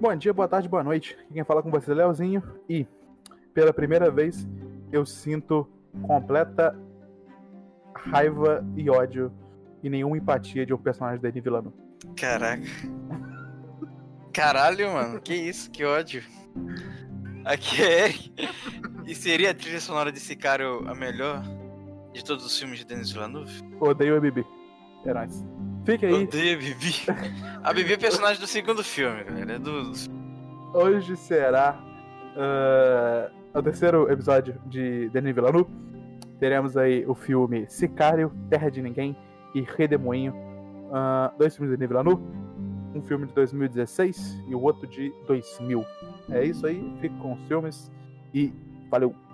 Bom dia, boa tarde, boa noite. Quem fala com você é Leozinho e pela primeira vez eu sinto completa raiva e ódio e nenhuma empatia de um personagem da Denis Villeneuve. Caraca. Caralho, mano, que isso, que ódio. Aqui é Eric. E seria a trilha sonora de Sicário a melhor de todos os filmes de Denis Villeneuve? Odeio a Bibi. É nóis. Fique aí. Odeio a Bibi. A Bibi é personagem do segundo filme, galera. É do... Hoje será uh, o terceiro episódio de Denis Villeneuve. Teremos aí o filme Sicário, Terra de Ninguém e Redemoinho. Uh, dois filmes de Denis Villeneuve. Um filme de 2016 e o outro de 2000. É isso aí. Fique com os filmes e valeu!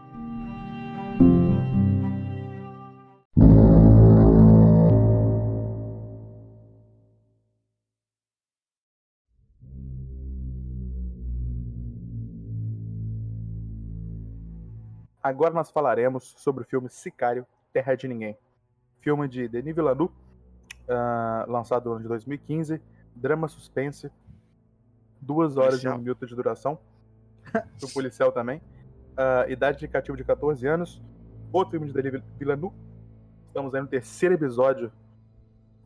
Agora nós falaremos sobre o filme Sicário, Terra de Ninguém. Filme de Denis Villeneuve, uh, lançado no ano de 2015, drama suspense, duas horas policial. e um minuto de duração. o policial também. Uh, idade indicativa de 14 anos. Outro filme de Denis Villeneuve. Estamos aí no terceiro episódio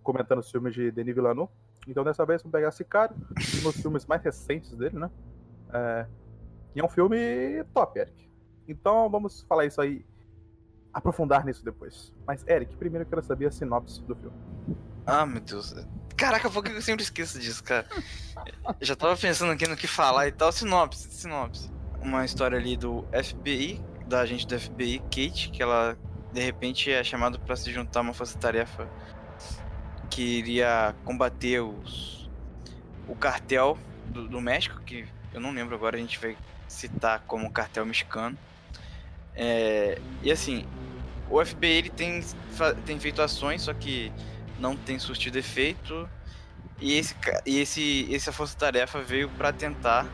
comentando os filmes de Denis Villeneuve. Então dessa vez vamos pegar Sicário, um dos filmes mais recentes dele, né? Uh, e é um filme top, Eric. Então vamos falar isso aí, aprofundar nisso depois. Mas, Eric, primeiro eu quero saber a sinopse do filme. Ah, meu Deus. Caraca, por que eu sempre esqueço disso, cara? Já tava pensando aqui no que falar e tal. Sinopse, sinopse. Uma história ali do FBI, da agente do FBI, Kate, que ela de repente é chamada para se juntar a uma força-tarefa que iria combater os, o cartel do, do México, que eu não lembro agora, a gente vai citar como cartel mexicano. É, e assim, o FBI ele tem, tem feito ações, só que não tem surtido efeito. E, esse, e esse, essa força-tarefa veio para tentar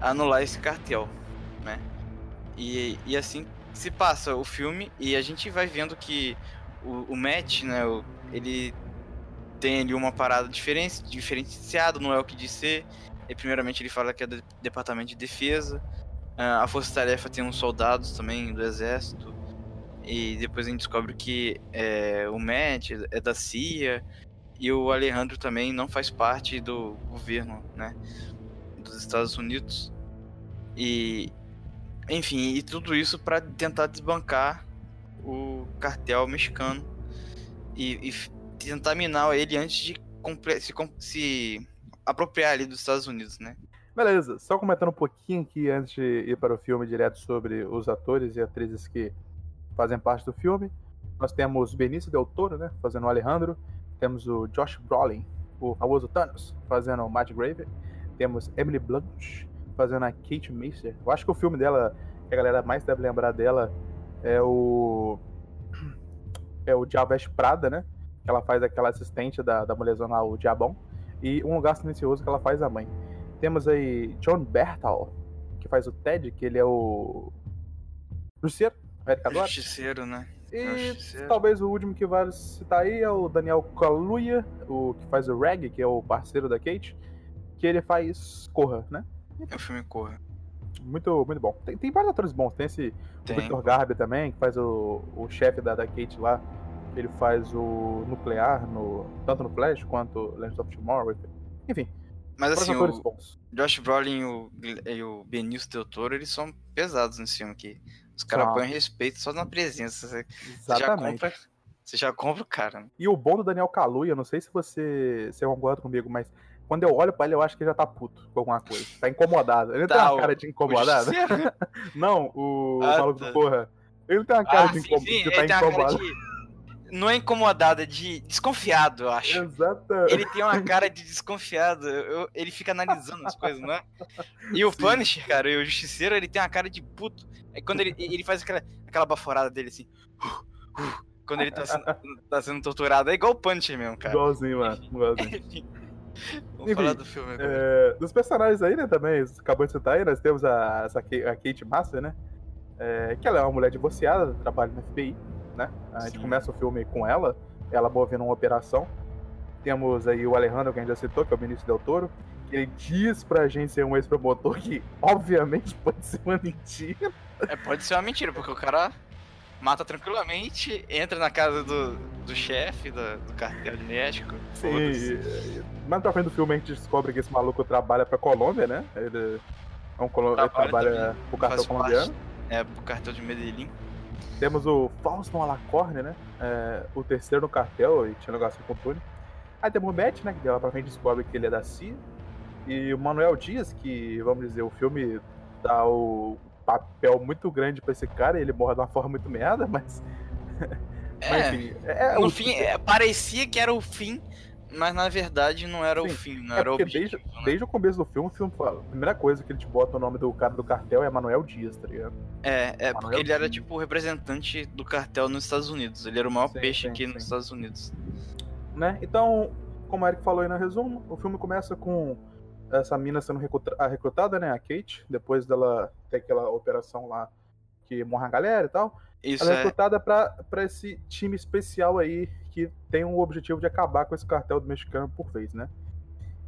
anular esse cartel, né? E, e assim se passa o filme e a gente vai vendo que o, o Matt, né, o, ele tem ali uma parada diferente, diferenciada, não é o que de ser. E primeiramente ele fala que é do departamento de defesa, a Força Tarefa tem uns soldados também do exército. E depois a gente descobre que é, o Matt é da CIA e o Alejandro também não faz parte do governo, né, dos Estados Unidos. E enfim, e tudo isso para tentar desbancar o cartel mexicano e, e, tentar minar ele antes de se, se apropriar ali dos Estados Unidos, né? Beleza, só comentando um pouquinho aqui antes de ir para o filme direto sobre os atores e atrizes que fazem parte do filme. Nós temos Benício Del Toro, né, fazendo o Alejandro. Temos o Josh Brolin, o famoso Thanos, fazendo o Matt Grave. Temos Emily Blunt, fazendo a Kate Macer. Eu acho que o filme dela, que a galera mais deve lembrar dela, é o... É o Diabo Prada, né? Que ela faz aquela assistente da, da mulherzona o Diabão. E Um Lugar Silencioso, que ela faz a mãe. Temos aí John Bertal, que faz o Ted, que ele é o. Justiceiro, Americador. Justiceiro, né? E Justiceiro. talvez o último que vale citar aí é o Daniel Kaluuya, o que faz o Reg, que é o parceiro da Kate, que ele faz Corra, né? É o filme Corra. Muito, muito bom. Tem, tem vários atores bons. Tem esse tem. Victor Garber também, que faz o, o chefe da, da Kate lá. Ele faz o Nuclear, no, tanto no Flash quanto Legends of Tomorrow. Enfim, mas assim, o bons. Josh Brolin e o, e o Benício Del Toro, eles são pesados nesse filme aqui. Os caras põem respeito só na presença. Você, você, já compra, você já compra o cara. Né? E o bom do Daniel Kaluuya, não sei se você, você concorda comigo, mas quando eu olho pra ele, eu acho que ele já tá puto com alguma coisa. Tá incomodado. Ele tá, tem uma cara de incomodado? não, o ah, maluco tá. do porra. Ele tem uma cara ah, de, sim, sim. tá incomodado não é incomodado, é de desconfiado, eu acho. Exato. Ele tem uma cara de desconfiado. Eu, ele fica analisando as coisas, não é? E o Sim. Punisher, cara, e o Justiceiro, ele tem uma cara de puto. É quando ele, ele faz aquela, aquela baforada dele assim. Uh, uh, quando ele tá sendo, tá sendo torturado. É igual o Punisher mesmo, cara. Igualzinho, mano. Igualzinho. Vamos Enfim, falar do filme agora. É, dos personagens aí, né, também, acabou de citar aí, nós temos a, a Kate Master, né? É, que ela é uma mulher divorciada, trabalha no FBI né? A gente Sim. começa o filme com ela, ela movendo uma operação. Temos aí o Alejandro, que a gente já citou, que é o Benício Del Toro, que ele diz pra gente ser um ex-promotor que, obviamente, pode ser uma mentira. É, pode ser uma mentira, porque o cara mata tranquilamente, entra na casa do, do chefe do, do cartel de México. Sim. Mais pra frente do filme a gente descobre que esse maluco trabalha pra Colômbia, né? Ele, é um colo... ele trabalha pro cartel colombiano. Parte, é, pro cartel de Medellín. Temos o Fauston Alacorne, né? É, o terceiro no cartel e tinha negócio com o Túnel. Aí temos o Matt, né? Que lá pra frente descobre que ele é da CIA. E o Manuel Dias, que, vamos dizer, o filme dá o papel muito grande pra esse cara, e ele morre de uma forma muito merda, mas. É, mas, enfim, é, no o... fim, é, parecia que era o fim, mas na verdade não era Sim, o fim, não é era o objetivo. Desde, né? desde o começo do filme, o filme fala, a primeira coisa que ele te bota o nome do cara do cartel é Manuel Dias, tá ligado? É, é porque ele Dias. era tipo o representante do cartel nos Estados Unidos. Ele era o maior sim, peixe sim, aqui nos Estados Unidos. Né? Então, como o Eric falou aí no resumo, o filme começa com essa mina sendo recrutada, né? A Kate, depois dela ter aquela operação lá que morre a galera e tal. Isso ela é, é recrutada pra, pra esse time especial aí que tem o objetivo de acabar com esse cartel do mexicano por vez, né?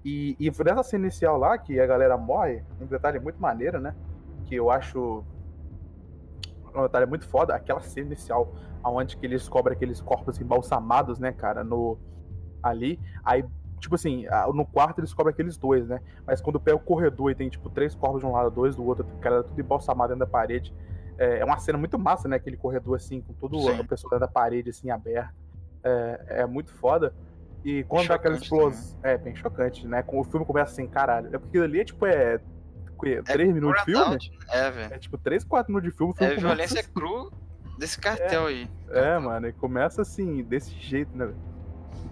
E, e nessa cena inicial lá, que a galera morre, um detalhe muito maneiro, né? Que eu acho um detalhe muito foda, aquela cena inicial, onde que eles descobrem aqueles corpos embalsamados, né, cara, no ali, aí tipo assim, no quarto eles cobrem aqueles dois, né? Mas quando pega o corredor e tem, tipo, três corpos de um lado, dois do outro, o cara tudo embalsamado dentro da parede. É, é uma cena muito massa, né? Aquele corredor, assim, com todo Sim. a pessoa dentro da parede, assim, aberta. É, é muito foda. E quando dá aquela explosão. É, bem chocante, né? O filme começa assim, caralho. É porque ali é, tipo, é. é três é minutos de filme? É, velho. É tipo três quatro minutos de filme. filme é violência assim. cru desse cartel é, aí. É, mano, e começa assim, desse jeito, né, velho?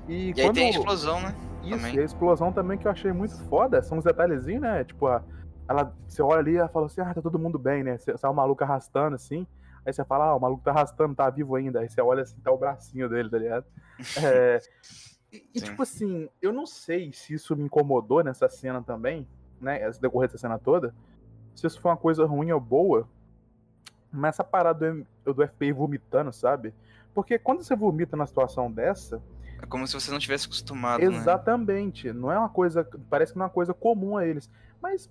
E, e quando... aí tem a explosão, né? Isso, também. e a explosão também que eu achei muito foda. São uns detalhezinhos, né? Tipo, a, ela, você olha ali e ela fala assim, ah, tá todo mundo bem, né? Sai o maluco arrastando assim. Aí você fala, ah, o maluco tá arrastando, tá vivo ainda. Aí você olha assim, tá o bracinho dele, tá ligado? É, e, e tipo assim, eu não sei se isso me incomodou nessa cena também, né? Essa decorrer dessa cena toda. Se isso foi uma coisa ruim ou boa. Mas essa parada do, do FBI vomitando, sabe? Porque quando você vomita na situação dessa, é como se você não tivesse acostumado. Né? Exatamente. Né? Não é uma coisa. Parece que não é uma coisa comum a eles. Mas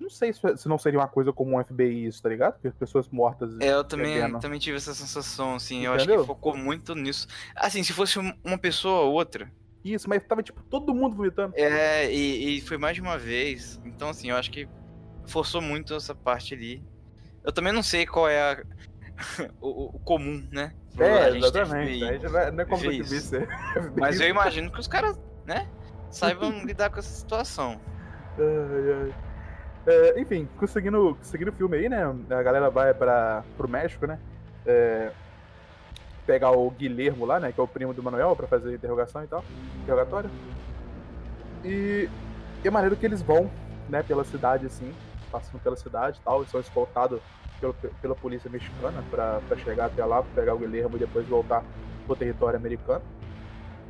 não sei se não seria uma coisa comum ao FBI isso, tá ligado? Porque pessoas mortas. É, eu também, também tive essa sensação, assim. Entendeu? Eu acho que focou muito nisso. Assim, se fosse uma pessoa ou outra. Isso, mas tava tipo todo mundo vomitando. É, e, e foi mais de uma vez. Então, assim, eu acho que forçou muito essa parte ali. Eu também não sei qual é a, o, o, comum, né? É, exatamente. Aí vai, não é como se visse. Mas eu imagino que os caras, né, saibam lidar com essa situação. Ai, ai. É, enfim, conseguindo, conseguindo o filme aí, né? A galera vai para pro México, né? É, pegar o Guilhermo lá, né? Que é o primo do Manuel, para fazer interrogação e tal. Interrogatório. E, é maneiro que eles vão, né, pela cidade, assim, passando pela cidade e tal, e são escoltados pelo, pela polícia mexicana para chegar até lá, pegar o Guilherme e depois voltar pro território americano,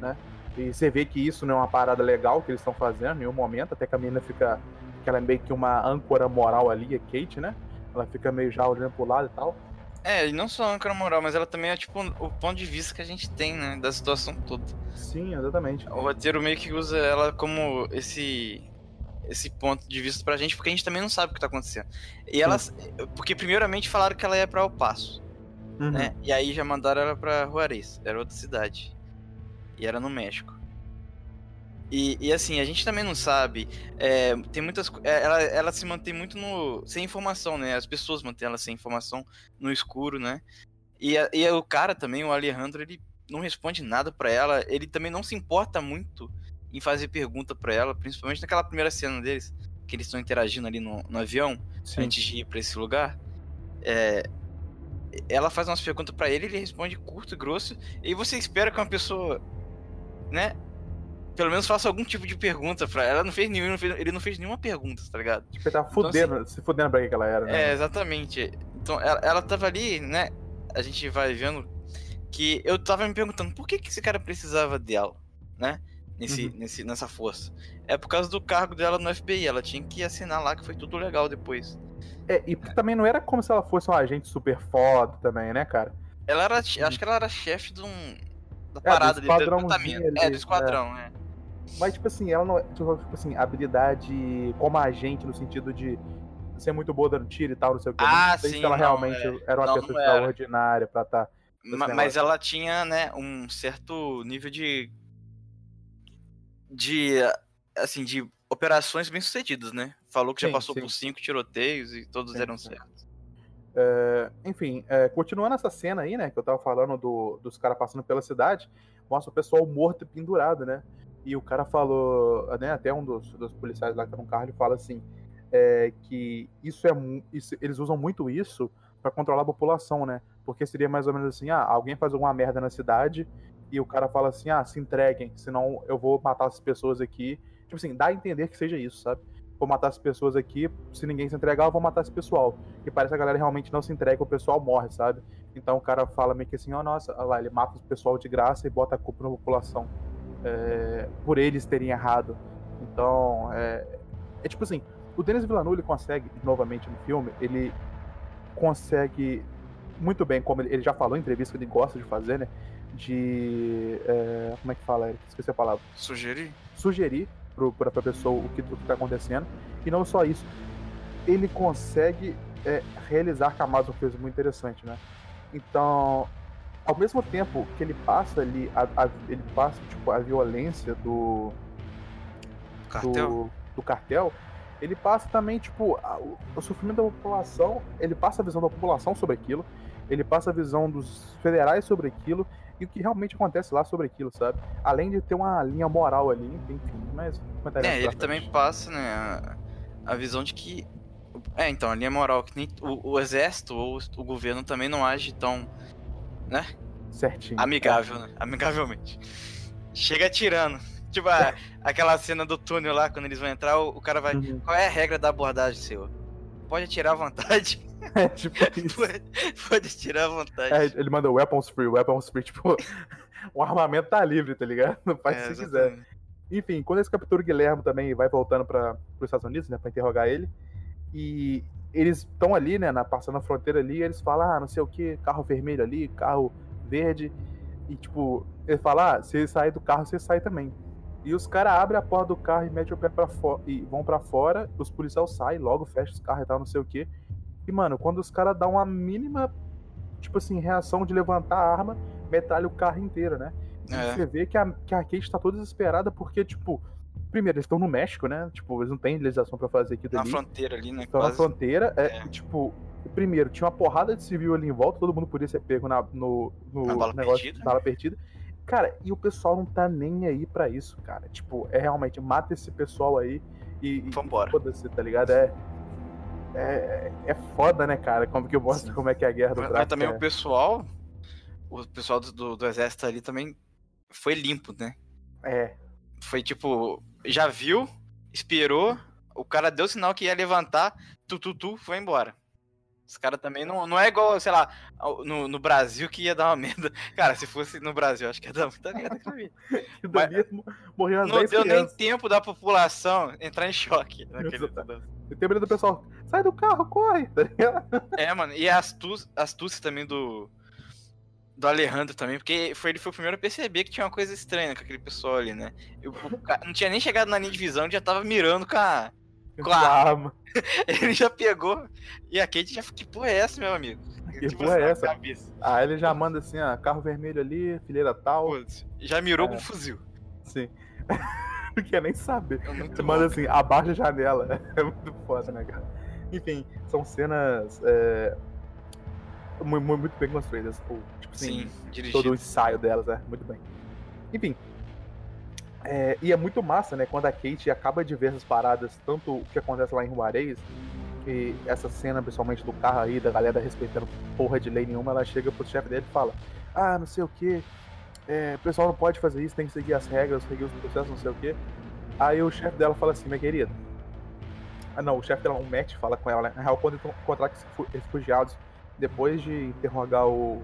né? E você vê que isso não é uma parada legal que eles estão fazendo em nenhum momento, até que a menina fica, que ela é meio que uma âncora moral ali, a Kate, né? Ela fica meio já olhando pro lado e tal. É, e não só a âncora moral, mas ela também é tipo o ponto de vista que a gente tem, né, da situação toda. Sim, exatamente. O roteiro meio que usa ela como esse esse ponto de vista pra gente, porque a gente também não sabe o que tá acontecendo. E elas. Porque primeiramente falaram que ela ia pra El Paso. Uhum. Né? E aí já mandaram ela pra Juarez, era outra cidade. E era no México. E, e assim, a gente também não sabe. É, tem muitas. É, ela, ela se mantém muito no. sem informação, né? As pessoas mantêm ela sem informação no escuro, né? E, a, e o cara também, o Alejandro, ele não responde nada para ela. Ele também não se importa muito em fazer pergunta para ela, principalmente naquela primeira cena deles, que eles estão interagindo ali no, no avião, Sim. antes de ir para esse lugar. É, ela faz umas perguntas para ele, ele responde curto e grosso, e você espera que uma pessoa, né, pelo menos faça algum tipo de pergunta pra ela. Não fez nenhum, ele não fez nenhuma pergunta, tá ligado? Tipo, ele tava então, fudendo, assim, se fudendo pra que ela era, né? É, exatamente. Então, ela, ela tava ali, né? A gente vai vendo que eu tava me perguntando por que, que esse cara precisava dela, né? nesse, uhum. nesse, nessa força. É por causa do cargo dela no FBI. Ela tinha que assinar lá que foi tudo legal depois. É, e também não era como se ela fosse um agente super foda também, né, cara? Ela era. Acho que ela era chefe de um. Da é, parada do ali, do Ali, é, do esquadrão, é. Mas, tipo assim, ela não é. Tipo assim, habilidade como agente, no sentido de ser muito boa dando tiro e tal, não sei o que. Ah, não sei sim, se ela não, realmente é. era uma Não, pessoa extraordinária pra estar. Ma- negócio. Mas ela tinha, né, um certo nível de. de. assim, de operações bem sucedidas, né? Falou que já Sim, passou sim. por cinco tiroteios e todos eram certos. É, enfim, é, continuando essa cena aí, né, que eu tava falando do- dos caras passando pela cidade, mostra o pessoal morto e pendurado, né? E o cara falou, né, até um dos, dos policiais lá que tá no carro, ele fala assim, é, que isso é isso- eles usam muito isso pra controlar a população, né? Porque seria mais ou menos assim, ah, alguém faz alguma merda na cidade e o cara fala assim, ah, se entreguem, senão eu vou matar as pessoas aqui. Tipo assim, dá a entender que seja isso, sabe? Vou matar as pessoas aqui, se ninguém se entregar, eu vou matar esse pessoal. E parece que a galera realmente não se entrega, o pessoal morre, sabe? Então o cara fala meio que assim, ó, nossa, olha lá, ele mata o pessoal de graça e bota a culpa na população. É, por eles terem errado. Então, é, é tipo assim, o Denis Villeneuve, ele consegue, novamente no filme, ele consegue muito bem, como ele, já falou em entrevista que ele gosta de fazer, né? De. é, como é que fala? Eric? Esqueci a palavra Sugerir? sugerir pra, pra pessoa o que, o que tá acontecendo. E não só isso, ele consegue é, realizar camadas uma coisa muito interessante, né? Então, ao mesmo tempo que ele passa ali, a, a- ele passa tipo, a violência do, Cartel? do, do cartel, ele passa também, tipo, a- o, o sofrimento da população, ele passa a visão da população sobre aquilo, ele passa a visão dos federais sobre aquilo, e o que realmente acontece lá sobre aquilo, sabe? Além de ter uma linha moral ali, enfim, mas... É, ele também passa, né, a, a visão de que. É, então, a linha moral, que nem o, o exército ou o governo também não age tão Certinho. amigável, né? Amigavelmente. Chega atirando. Tipo, a- aquela cena do túnel lá, quando eles vão entrar, o, o cara vai. Uhum. Qual é a regra da abordagem, senhor? Pode atirar à vontade? É, tipo isso. pode, pode atirar à vontade. É, ele manda weapons free, weapons free, tipo, o armamento tá livre, tá ligado? Faz É, você quiser. Enfim, quando eles capturam o Guilherme também vai voltando para os Estados Unidos, né, para interrogar ele. E eles estão ali, né, na, passando a fronteira ali, eles falam, ah, não sei o que, carro vermelho ali, carro verde. E tipo, ele fala, ah, se ele sair do carro, você sai também. E os caras abrem a porta do carro e metem o pé para fora e vão para fora, os policiais saem, logo fecham os carros e tal, não sei o que. E, mano, quando os caras dão uma mínima, tipo assim, reação de levantar a arma, metralha o carro inteiro, né? E É. você vê que a, que a Kate tá toda desesperada porque, tipo, primeiro, eles estão no México, né? Tipo, eles não têm legislação pra fazer aquilo Na ali. fronteira ali, né? Estão na Quase. fronteira. É, É. Tipo, primeiro, tinha uma porrada de civil ali em volta, todo mundo podia ser pego na, no, no Na bala negócio perdida. de bala perdida. Cara, e o pessoal não tá nem aí pra isso, cara. Tipo, é realmente, mata esse pessoal aí e. Vambora. Foda-se, tá ligado? É. É, é foda, né, cara? Como que mostra Sim. como é que é a guerra do Mas, mas também é. o pessoal. O pessoal do, do, do exército ali também foi limpo, né? É, Foi tipo, já viu, esperou, o cara deu sinal que ia levantar, tu, tu, tu, foi embora. Os caras também não, não é igual, sei lá, no, no Brasil que ia dar uma merda. Cara, se fosse no Brasil, acho que ia dar muita merda pra mim. morreu Não 10 deu nem crianças. tempo da população entrar em choque. Naquele... Tem medo do pessoal, sai do carro, corre, tá ligado? É, mano, e a astúcia, astúcia também do. Do Alejandro também, porque foi, ele foi o primeiro a perceber que tinha uma coisa estranha com aquele pessoal ali, né? E ca- não tinha nem chegado na linha de visão, já tava mirando com a. Com a arma. Ele já pegou. E a Kate já que porra é essa, meu amigo? Que Tipo porra é assim, essa? cabeça. Aí ele já manda assim, ó, carro vermelho ali, fileira tal. Putz, Já mirou É. com um fuzil. Sim. Não quer nem saber. É muito Você bom, manda cara. assim, abaixa a janela. É muito foda, né, cara? Enfim, são cenas é, mu- mu- muito, bem construídas. Tipo assim, Sim, todo o ensaio delas, é muito bem. Enfim. é, e é muito massa, né? Quando a Kate acaba de ver essas paradas, tanto o que acontece lá em Juarez, que essa cena, principalmente do carro aí, da galera respeitando porra de lei nenhuma, ela chega pro chefe dele e fala: Ah, não sei o que, o pessoal não pode fazer isso, tem que seguir as regras, seguir os processos, não sei o que. Aí o chefe dela fala assim: Minha querida. Ah, não, o chefe dela, o Matt, fala com ela, né? Na real, quando encontrar com esses refu- refugiados, depois de interrogar o,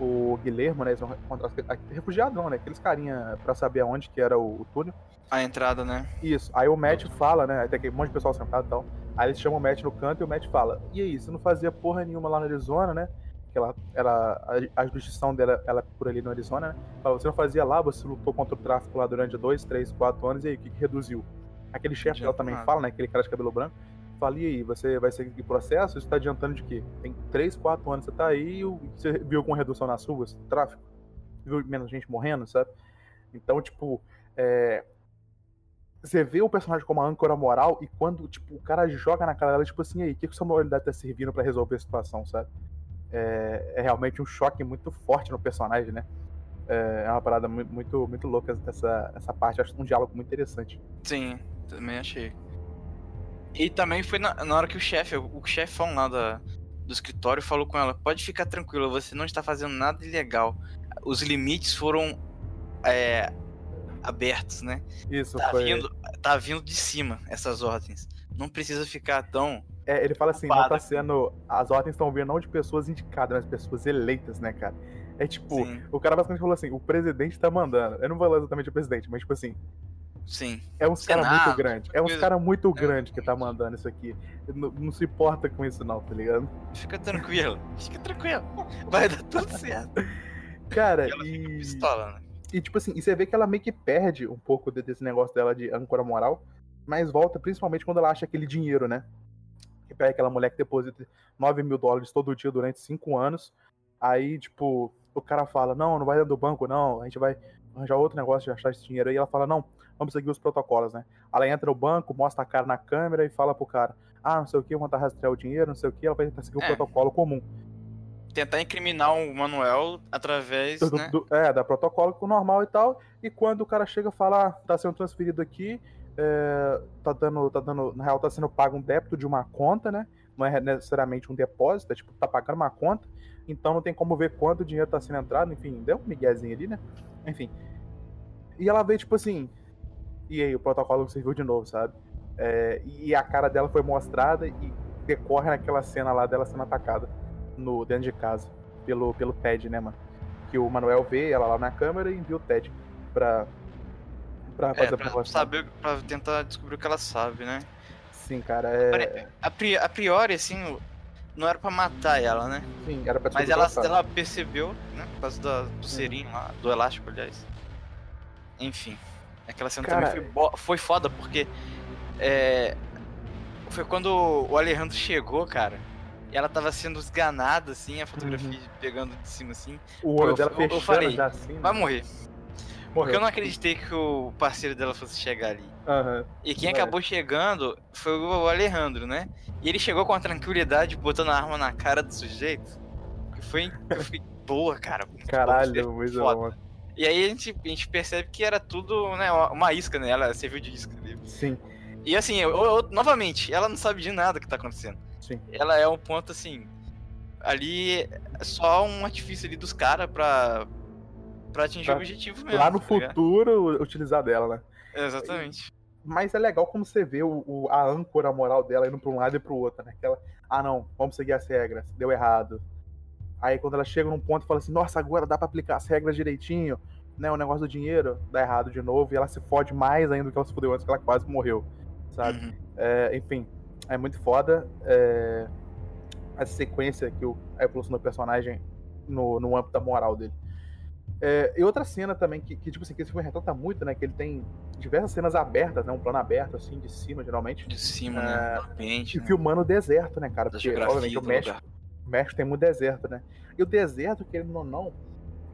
o Guilherme, né? Eles vão encontrar. Refugiado não, né? Aqueles carinha pra saber aonde que era o, o túnel. A entrada, né? Isso. Aí o Matt fala, né? Até que um monte de pessoal sentado e tal. Aí eles chamam o Matt no canto e o Matt fala: E aí, você não fazia porra nenhuma lá na Arizona, né? que ela, ela a, a jurisdição dela ela é por ali no Arizona, né? Fala, você não fazia lá, você lutou contra o tráfico lá durante dois, três, quatro anos, e aí, o que, que reduziu? Aquele chefe dela também fala, né? Aquele cara de cabelo branco. Fala, e aí, você vai seguir processo? Isso tá adiantando de quê? Tem três, quatro anos você tá aí você viu alguma redução nas ruas? Tráfico? Viu menos gente morrendo, sabe? Então, tipo, é, você vê o personagem como a âncora moral e quando, tipo, o cara joga na cara dela, tipo assim, aí, o que, que sua moralidade tá servindo para resolver a situação, sabe? É, é, realmente um choque muito forte no personagem, né? É, é uma parada muito, muito, muito louca essa, essa parte, acho um diálogo muito interessante. Sim, também achei. E também foi na, na hora que o chefe, o chefão lá da, do escritório falou com ela, pode ficar tranquila, você não está fazendo nada ilegal. Os limites foram é, abertos, né? Isso, tá foi. Vindo, tá vindo de cima essas ordens. Não precisa ficar tão. É, ele fala assim, não tá sendo. As ordens estão vindo não de pessoas indicadas, mas pessoas eleitas, né, cara? É tipo, Sim. o cara basicamente falou assim, o presidente tá mandando. Eu não vou falar exatamente o presidente, mas tipo assim. Sim. É uns caras muito grande. É uns caras muito é, grande que tá mandando isso aqui. Não, não, se importa com isso, não, tá ligado? Fica tranquilo, fica tranquilo. Vai dar tudo certo. Cara, e. e... Pistola, né? E, tipo assim, e você vê que ela meio que perde um pouco desse negócio dela de âncora moral, mas volta principalmente quando ela acha aquele dinheiro, né? Que pega aquela mulher que deposita 9 mil dólares todo dia durante 5 anos. Aí, tipo, o cara fala: Não, não vai dentro do banco, não, a gente vai arranjar outro negócio de achar esse dinheiro. Aí ela fala: Não, vamos seguir os protocolos, né? Ela entra no banco, mostra a cara na câmera e fala pro cara: Ah, não sei o que, vou tentar rastrear o dinheiro, não sei o que, ela vai tentar seguir o é. protocolo comum tentar incriminar o Manuel através. Do, né? do, é, da protocolo normal e tal. E quando o cara chega e fala, ah, tá sendo transferido aqui, é, tá dando, tá dando. Na real, tá sendo pago um débito de uma conta, né? Não é necessariamente um depósito, é tipo, tá pagando uma conta. Então não tem como ver quanto dinheiro tá sendo entrado, enfim, deu um miguezinho ali, né? Enfim. E ela vê, tipo assim. E aí, o protocolo serviu de novo, sabe? É, e a cara dela foi mostrada e decorre naquela cena lá dela sendo atacada no, dentro de casa pelo, pelo Ted, né, mano? Que o Manuel vê ela lá na câmera e envia o Ted pra, pra fazer é, pra saber, pra tentar descobrir o que ela sabe, né? Sim, cara, é. A, pri a priori, assim, não era pra matar ela, né? Sim, era pra Mas ela, ela percebeu, né? Por causa do serinho lá, do elástico, aliás. Enfim. Aquela cena cara... também foi, foi foda, porque. É, foi quando o Alejandro chegou, cara. E ela tava sendo esganada, assim, a fotografia uhum. pegando de cima, assim. O olho eu, dela fechando eu falei, já assim. Né? Vai morrer. Porque eu não acreditei que o parceiro dela fosse chegar ali. Uhum. E quem é. acabou chegando foi o Alejandro, né? E ele chegou com a tranquilidade, botando a arma na cara do sujeito. Que foi, foi boa, cara. Caralho, muito bom. E aí a gente, a gente percebe que era tudo, né, uma isca, né? Ela serviu de isca ali. Sim. E assim, eu, eu, novamente, ela não sabe de nada que tá acontecendo. Sim. Ela é um ponto assim. Ali é só um artifício ali dos caras pra, pra atingir pra, o objetivo mesmo. Lá no tá futuro, utilizar dela, né? Exatamente. Mas é legal como você vê o, o, a âncora moral dela indo pra um lado e pro outro, né? Aquela, ah não, vamos seguir as regras, deu errado. Aí quando ela chega num ponto e fala assim, nossa, agora dá pra aplicar as regras direitinho, né? O negócio do dinheiro dá errado de novo e ela se fode mais ainda do que ela se fodeu antes, que ela quase morreu, sabe? Uhum. É, enfim, é muito foda. É, essa sequência que o, a evolução do personagem no, no âmbito da moral dele. É, e outra cena também que, que, tipo assim, que esse filme retrata muito, né? Que ele tem diversas cenas abertas, né? Um plano aberto, assim, de cima, geralmente. De cima, né? é, né? Ambiente, e né? filmando o deserto, né, cara? Porque, obviamente, o México, o México tem muito deserto, né? E o deserto, querendo ou não,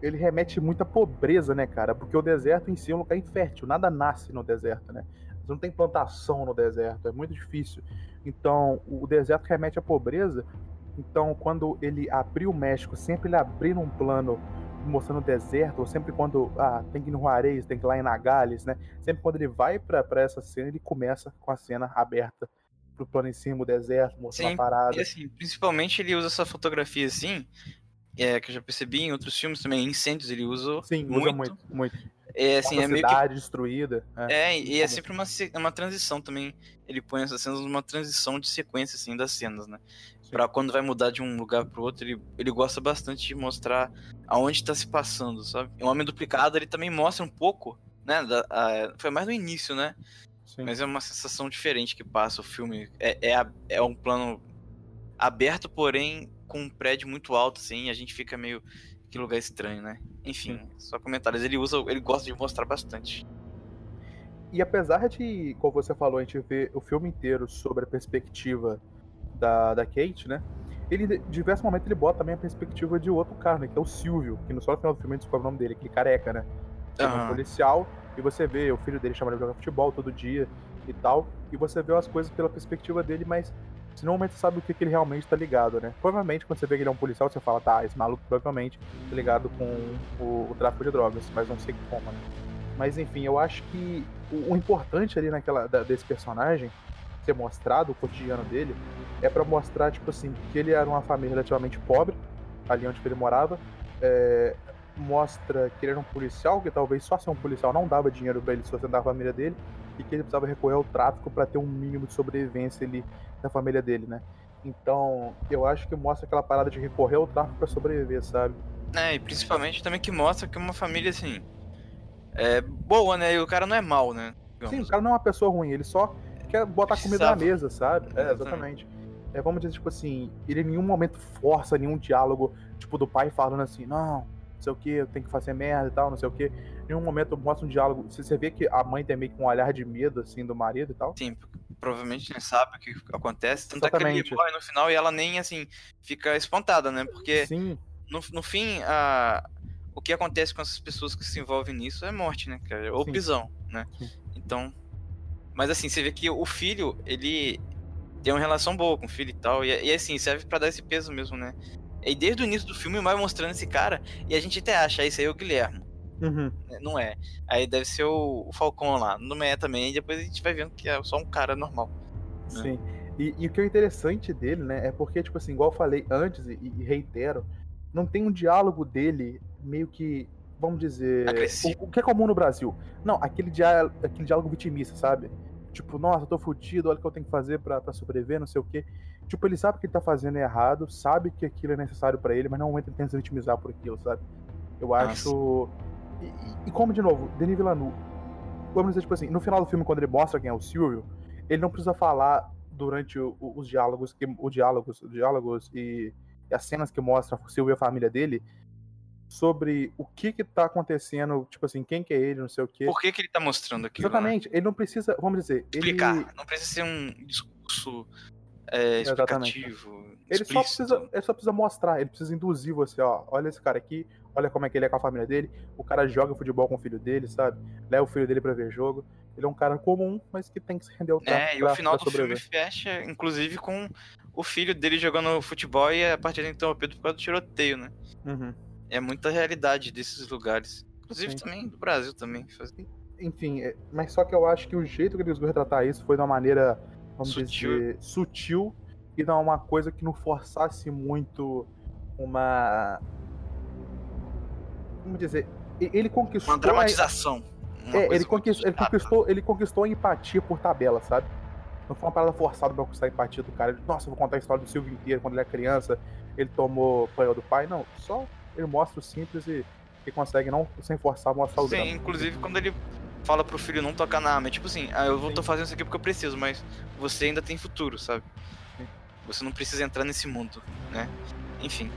ele remete muita pobreza, né, cara? Porque o deserto em si é um lugar infértil, nada nasce no deserto, né? Você não tem plantação no deserto, é muito difícil. Então, o deserto remete à pobreza. Então, quando ele abriu o México, sempre ele abriu um plano mostrando o deserto, ou sempre quando ah, tem que ir no Juarez, tem que ir lá em Nagales, né? Sempre quando ele vai para essa cena, ele começa com a cena aberta pro plano em cima, o deserto, mostrando Sim, a parada. E assim, principalmente ele usa essa fotografia assim, é, que eu já percebi em outros filmes também, incêndios ele usa Sim, muito. usa muito, muito. É, assim, é meio que... destruída. É, é e é sempre uma, uma transição também. Ele põe essas cenas numa transição de sequência, assim, das cenas, né? Pra quando vai mudar de um lugar pro outro, ele, ele gosta bastante de mostrar aonde tá se passando, sabe? O Homem Duplicado, ele também mostra um pouco, né? Da, a, foi mais no início, né? Sim. Mas é uma sensação diferente que passa o filme. É, é, é um plano aberto, porém com um prédio muito alto, assim, e a gente fica meio. Que lugar estranho, né? Enfim, só comentários. Ele usa, ele gosta de mostrar bastante. E apesar de, como você falou, a gente ver o filme inteiro sobre a perspectiva da, da Kate, né? Ele, em diversos momentos, ele bota também a perspectiva de outro cara, né? Que é o Silvio, que no só no final do filme a gente descobre o nome dele, aquele careca, né? Que é um policial, e você vê o filho dele chamando ele jogar futebol todo dia e tal, e você vê as coisas pela perspectiva dele, mas você normalmente sabe o que, que ele realmente tá ligado, né? Provavelmente, quando você vê que ele é um policial, você fala, tá, esse maluco provavelmente tá ligado com o, o tráfico de drogas, mas não sei como, né? Mas enfim, eu acho que o, o importante ali naquela da- desse personagem ser mostrado, o cotidiano dele, é pra mostrar, tipo assim, que ele era uma família relativamente pobre, ali onde ele morava. é, mostra que ele era um policial, que talvez só ser um policial não dava dinheiro pra ele sustentar a família dele, e que ele precisava recorrer ao tráfico pra ter um mínimo de sobrevivência ali da família dele, né? Então, eu acho que mostra aquela parada de recorrer ao tráfico pra sobreviver, sabe? É, e principalmente também que mostra que uma família, assim. É boa, né? E o cara não é mal, né? Sim, o digamos. cara não é uma pessoa ruim, ele só quer botar comida na mesa, sabe? É, Exatamente. exatamente. É, vamos dizer, tipo assim, ele em nenhum momento força nenhum diálogo, tipo, do pai falando assim, não sei o que, eu tenho que fazer merda e tal, não sei o que. Em nenhum momento mostra um diálogo. Você vê que a mãe tem meio que um olhar de medo, assim, do marido e tal. Sim, provavelmente nem sabe o que acontece. Tanto é que Exatamente. ele morre no final e ela nem, assim, fica espantada, né? Porque Sim, no, no fim, a, o que acontece com essas pessoas que se envolvem nisso é morte, né, cara? Ou Sim. prisão, né? Sim. Então. Mas assim, você vê que o filho, ele tem uma relação boa com o filho e tal. E, e assim, serve pra dar esse peso mesmo, né? E desde o início do filme vai mostrando esse cara. E a gente até acha, "Ah, esse aí é o Guilherme. uhum, né? Não é. Aí deve ser o, o Falcão lá. Não é também. E depois a gente vai vendo que é só um cara normal. sim. E, e o que é interessante dele, né, é porque, tipo assim, igual eu falei antes e, e reitero, não tem um diálogo dele meio que, vamos dizer, o, o que é comum no Brasil. Não, aquele, dia, aquele diálogo vitimista, sabe? Tipo, nossa, eu tô fudido, olha o que eu tenho que fazer pra, pra sobreviver, não sei o quê. Tipo, ele sabe que ele tá fazendo errado, sabe que aquilo é necessário pra ele, mas não momento ele tenta se vitimizar por aquilo, sabe? Eu acho. E, e- como, de novo, Denis Villeneuve, vamos dizer, tipo assim, no final do filme, quando ele mostra quem é o Silvio, ele não precisa falar durante o- o- os diálogos, que, o diálogos, os diálogos e, e as cenas que mostram o Silvio e a família dele sobre o que que tá acontecendo, tipo assim, quem que é ele, não sei o quê. Por que, que ele tá mostrando aquilo? né? Exatamente, ele não precisa, vamos dizer, ele, Explicar. Não precisa ser um discurso é, explicativo. ele só precisa, ele só precisa mostrar, ele precisa induzir você, ó, olha esse cara aqui, olha como é que ele é com a família dele, o cara joga futebol com o filho dele, sabe? Leva o filho dele pra ver jogo. Ele é um cara comum, mas que tem que se render ao tráfico É, e o final do filme fecha, inclusive, com o filho dele jogando futebol e a partida interrompida por causa do tiroteio, né? Uhum. É muita realidade desses lugares. Inclusive Sim. também do Brasil também. Enfim, é- mas só que eu acho que o jeito que eles vão retratar isso foi de uma maneira, vamos Sutil. dizer, sutil e não uma coisa que não forçasse muito uma. Vamos dizer, ele conquistou. Uma dramatização. uma É, ele conquistou, ele, conquistou, ele conquistou a empatia por tabela, sabe? Não foi uma parada forçada pra conquistar a empatia do cara. Nossa, eu vou contar a história do Silvio inteiro. Quando ele era criança, ele tomou panel do pai. Não, só ele mostra o simples e, e consegue, não sem forçar, mostrar o Sim, drama. inclusive quando ele fala pro filho não tocar na arma, é tipo assim, ah, eu vou tô fazendo isso aqui porque eu preciso, mas você ainda tem futuro, sabe? Você não precisa entrar nesse mundo, né? Enfim.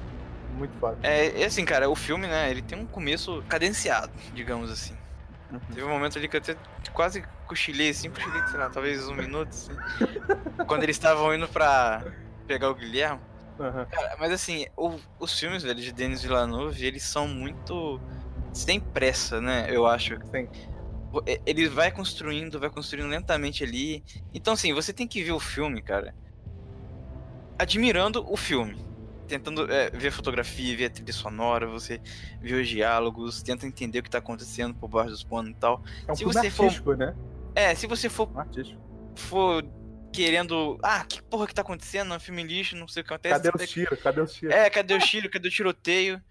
Muito foda. É, e assim, cara, o filme, né, ele tem um começo cadenciado, digamos assim. Uhum. Teve um momento ali que eu até quase cochilei, assim, cochilei, sei lá, talvez um minuto, assim. quando eles estavam indo pra pegar o Guilherme. Aham. Cara, mas assim, o- os filmes, velho, de Denis Villeneuve, eles são muito... Sem pressa, né, eu acho. Sim. E- Ele vai construindo, vai construindo lentamente ali. Então, assim, você tem que ver o filme, cara, admirando o filme. Tentando é, ver a fotografia, ver a trilha sonora, você vê os diálogos, tenta entender o que tá acontecendo por baixo dos panos e tal. É um Se você for- artístico, né? É, se você for, artístico. for querendo. Ah, que porra que tá acontecendo? É um filme lixo, não sei o que acontece. Cadê os tiros? Cadê os tiros? é, cadê o tiro? Cadê o tiroteio?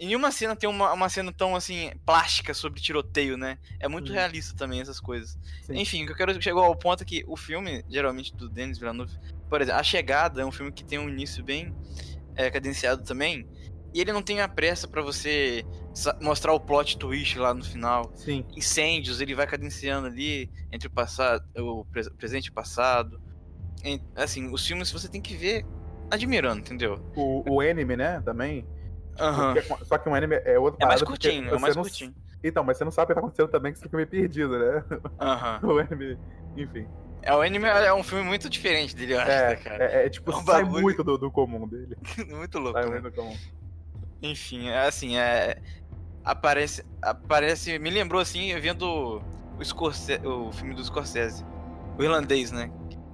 Em nenhuma cena tem uma, uma cena tão assim, plástica sobre tiroteio, né? É muito Uhum. realista também essas coisas. Sim. Enfim, o que eu quero chegar ao ponto é que o filme, geralmente, do Denis Villeneuve, por exemplo, A Chegada é um filme que tem um início bem é, cadenciado também. E ele não tem a pressa pra você mostrar o plot twist lá no final. Sim. Incêndios, ele vai cadenciando ali entre o passado, o pres- presente e o passado. Assim, os filmes você tem que ver admirando, entendeu? O, o anime, né, também. Aham. Porque- Só que o anime é outra É mais curtinho, é mais não- curtinho. Então, mas você não sabe o que tá acontecendo também, que você fica meio perdido, né? Aham. O anime, enfim. É, o anime é um filme muito diferente dele, eu acho, É, né, cara? é, é, tipo, É um sai bagulho- muito do, do comum dele. muito louco, Sai né? muito do comum. Enfim, é assim, é. Aparece. Aparece. Me lembrou assim, vendo o, Scorsese, o filme do Scorsese. O irlandês, né?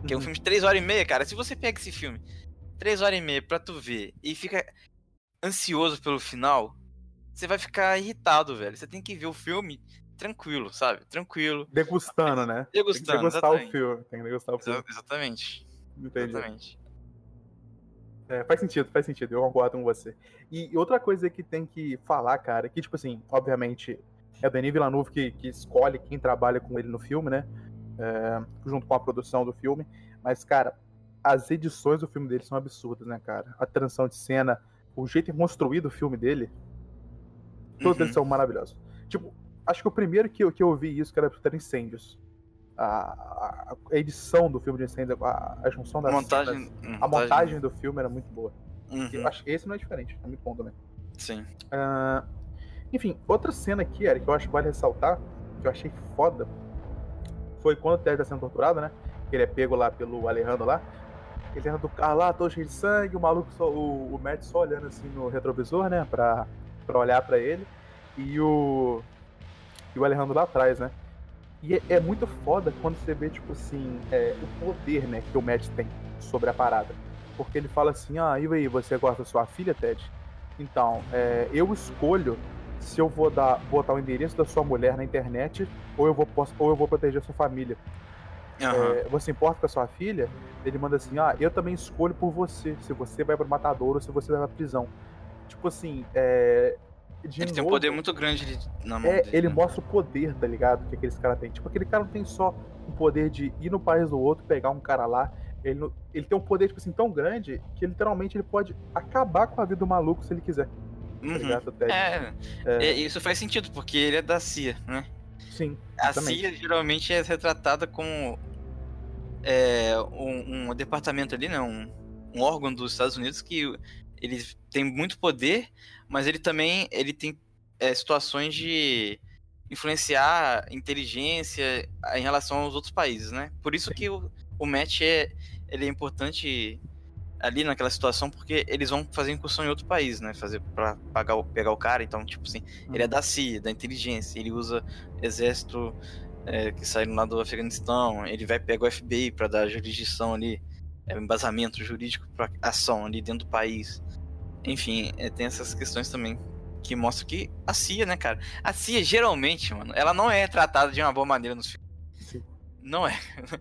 Que é um Uhum. filme de 3 horas e meia, cara. Se você pega esse filme, 3 horas e meia pra tu ver e fica ansioso pelo final, você vai ficar irritado, velho. Você tem que ver o filme tranquilo, sabe? Tranquilo. Degustando, né? Tem que Degustando, degustar o filme. Tem que degustar o filme. Exa- Exatamente. Entendi. Exatamente. É, faz sentido, faz sentido, eu concordo com você. E e outra coisa que tem que falar, cara, que, tipo assim, obviamente, é o Denis Villeneuve que, que escolhe quem trabalha com ele no filme, né? É, junto com a produção do filme. Mas, cara, as edições do filme dele são absurdas, né, cara? A transição de cena, o jeito construído o filme dele, todos Uhum. eles são maravilhosos. Tipo, acho que o primeiro que eu, que eu vi isso, que era era Incêndios. A, a- a edição do filme de Incêndios, a, a junção das montagem, cenas, a montagem do filme era muito boa. Uhum, Eu acho que esse não é diferente, é muito bom também. Sim. Ah, enfim, outra cena aqui, Eric, que eu acho que vale ressaltar, que eu achei foda, foi quando o Ted tá sendo torturado, né? Ele é pego lá pelo Alejandro lá. Ele entra do carro lá, todo cheio de sangue, o maluco, só, o, o Matt só olhando assim no retrovisor, né? Pra, pra olhar pra ele. E o. E o Alejandro lá atrás, né? E é, é muito foda quando você vê, tipo assim, é, o poder, né, que o Matt tem sobre a parada. Porque ele fala assim, ah, e aí, você gosta da sua filha, Ted? Então, é, eu escolho se eu vou dar, botar o endereço da sua mulher na internet ou eu vou, posso- ou eu vou proteger a sua família. Aham. É, você importa com a sua filha? Ele manda assim, ah, eu também escolho por você, se você vai pro matador ou se você vai pra prisão. Tipo assim, é... de Ele tem um novo, poder muito grande na mão é, dele. ele né? mostra o poder, tá ligado? Que aqueles caras têm. Tipo, aquele cara não tem só o poder de ir no país do outro, pegar um cara lá. Ele, ele tem um poder, tipo assim, tão grande que literalmente ele pode acabar com a vida do maluco se ele quiser. Tá Uhum. Ted? É, É, é, isso faz sentido, porque ele é da CIA, né? Sim. A Exatamente. CIA geralmente é retratada como é, um, um departamento ali, né? Um, um órgão dos Estados Unidos que ele tem muito poder, mas ele também ele tem é, situações de influenciar inteligência em relação aos outros países, né? Por isso que o, o match é, ele é importante ali naquela situação, porque eles vão fazer incursão em outro país, né? Fazer para pagar pegar o cara, então tipo assim, ele é da CIA, da inteligência, ele usa exército é, que sai lá do Afeganistão, ele vai pegar o FBI para dar jurisdição ali, é, embasamento jurídico para ação ali dentro do país. Enfim, é, tem essas questões também que mostram que a CIA, né, cara? A CIA geralmente, mano, ela não é tratada de uma boa maneira nos filmes. Não é.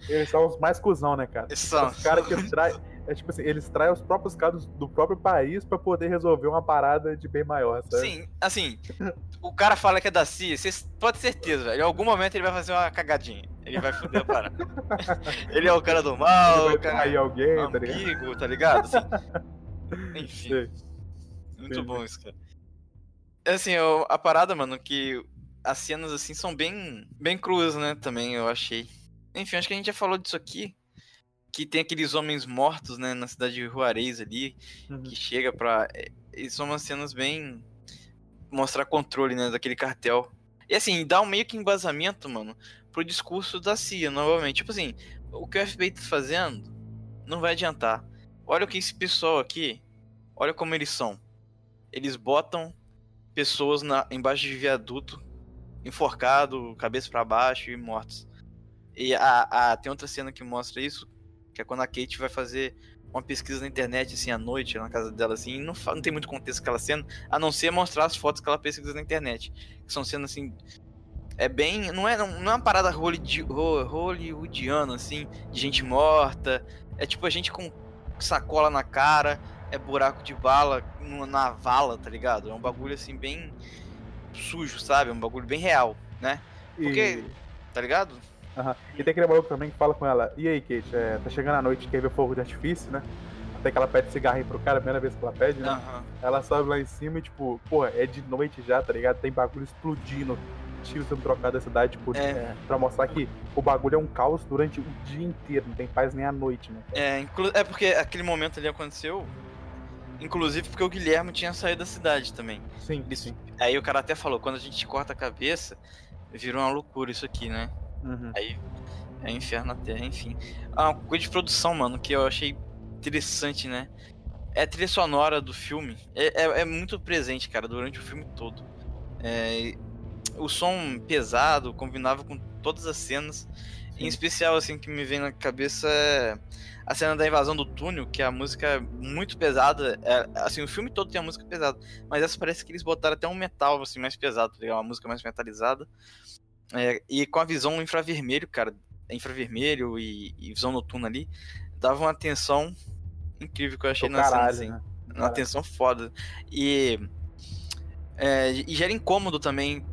Eles são os mais cuzão, né, cara? São. Os caras que traem. É tipo assim, eles traem os próprios casos do próprio país pra poder resolver uma parada de bem maior, sabe? Sim, assim, o cara fala que é da CIA, você pode ter certeza, velho. Em algum momento ele vai fazer uma cagadinha. Ele vai foder a parada. ele é o cara do mal, Ele vai o cara trair alguém, tá ligado? ambíguo, tá ligado? Assim, enfim, Sei. muito entendi. bom isso, cara. É Assim, eu- a parada, mano, que as cenas, assim, são bem, bem cruas, né, também, eu achei. Enfim, acho que a gente já falou disso aqui, que tem aqueles homens mortos, né, na cidade de Juarez ali, Uhum. que chega pra. é, E são umas cenas bem. mostrar controle, né, daquele cartel. E assim, dá um meio que embasamento, mano, pro discurso da CIA, novamente. Tipo assim, o que o FBI tá fazendo não vai adiantar. Olha o que esse pessoal aqui, olha como eles são. Eles botam pessoas na, embaixo de viaduto, enforcado, cabeça pra baixo e mortos. E a, a- tem outra cena que mostra isso, que é quando a Kate vai fazer uma pesquisa na internet, assim, à noite, na casa dela, assim, e não, não tem muito contexto aquela cena, a não ser mostrar as fotos que ela pesquisa na internet. Que são cenas, assim, é bem... Não é, não, não é uma parada hollywoodi- ho- hollywoodiana, assim, de gente morta, é tipo a gente com sacola na cara, é buraco de bala na vala, tá ligado? É um bagulho, assim, bem sujo, sabe? É um bagulho bem real, né? Porque, tá ligado? Aham. E tem aquele maluco também que fala com ela, e aí, Kate, é, tá chegando a noite, quer ver fogo de artifício, né? Até que ela pede cigarrinho pro cara, a primeira vez que ela pede, né? Aham. Ela sobe lá em cima e, tipo, porra, é de noite já, tá ligado? Tem bagulho explodindo tiros sendo trocados da cidade, tipo, É. é, pra mostrar que o bagulho é um caos durante o dia inteiro, não tem paz nem à noite, né? É, inclu- é porque aquele momento ali aconteceu, inclusive porque o Guilherme tinha saído da cidade também. Sim, sim. Aí o cara até falou, quando a gente corta a cabeça, virou uma loucura isso aqui, né? Uhum. Aí é inferno na terra, enfim. Ah, uma coisa de produção, mano, que eu achei interessante, né? É a trilha sonora do filme. É, é, é muito presente, cara, durante o filme todo. É, o som pesado combinava com todas as cenas. Em Sim. especial, assim, que me vem na cabeça é a cena da invasão do túnel, que a música é muito pesada. É, assim, o filme todo tem a música pesada. Mas essa parece que eles botaram até um metal, assim, mais pesado, tá ligado? Uma música mais metalizada. É, e com a visão infravermelho, cara, infravermelho e, e visão noturna ali, dava uma tensão incrível que eu achei na cena, caralho, assim. né? Uma Caralho. tensão foda. E, é, e gera incômodo também.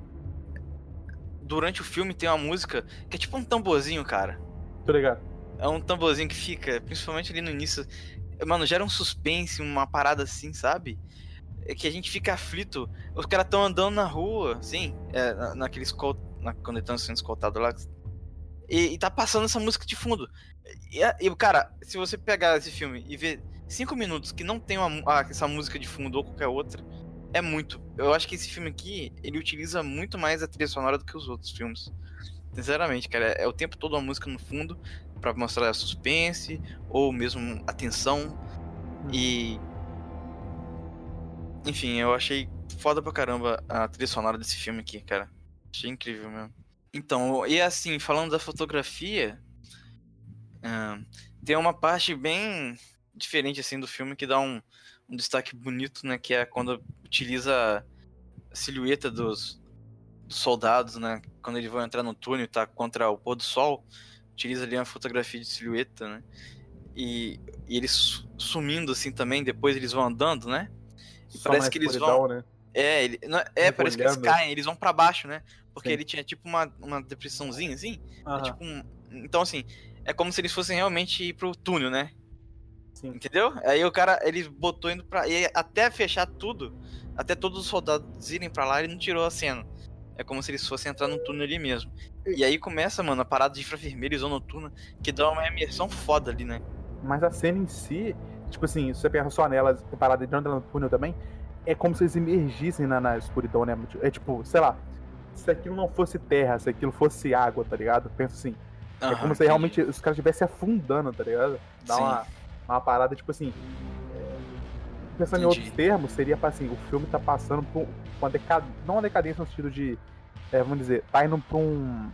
Durante o filme tem uma música que é tipo um tamborzinho, cara. Tô ligado. É um tamborzinho que fica, principalmente ali no início. Mano, gera um suspense, uma parada assim, sabe? É que a gente fica aflito. Os caras estão andando na rua, assim, é, na, naquele escol... na, quando eles estão sendo escoltados lá. E, e tá passando essa música de fundo. E, e, cara, se você pegar esse filme e ver cinco minutos que não tem uma ah, essa música de fundo ou qualquer outra, é muito. Eu acho que esse filme aqui, ele utiliza muito mais a trilha sonora do que os outros filmes. Sinceramente, cara, é o tempo todo uma música no fundo pra mostrar suspense ou mesmo atenção. E. Enfim, eu achei foda pra caramba a trilha sonora desse filme aqui, cara. Achei incrível mesmo. Então, e assim, falando da fotografia, ahn, tem uma parte bem diferente assim do filme que dá um, um destaque bonito, né? Que é quando utiliza a silhueta dos, dos soldados, né? Quando eles vão entrar no túnel e tá contra o pôr do sol, utiliza ali uma fotografia de silhueta, né? E, e eles su- sumindo assim também, depois eles vão andando, né? Só parece que eles escuridão, né? É, ele, não- é parece que eles caem, eles vão pra baixo, né? Porque Sim. ele tinha tipo uma, uma depressãozinha assim. É tipo um- então, assim, é como se eles fossem realmente ir pro túnel, né? sim. Entendeu? Aí o cara, ele botou indo pra. E até fechar tudo, até todos os soldados irem pra lá, ele não tirou a cena. É como se eles fossem entrar no túnel ali mesmo. E aí começa, mano, a parada de infravermelho e zona noturna, que dá uma imersão foda ali, né? Mas a cena em si, tipo assim, se você pensa só nela, parada de andar no túnel também, é como se eles emergissem na, na escuridão, né? É tipo, sei lá, se aquilo não fosse terra, se aquilo fosse água, tá ligado? Pensa assim, é como se realmente os caras estivessem afundando, tá ligado? Dá Sim. uma, uma parada, tipo assim. é, Pensando em Entendi. outros termos, seria pra assim, o filme tá passando por uma decadência. Não uma decadência no sentido de. é, vamos dizer, tá indo pra um.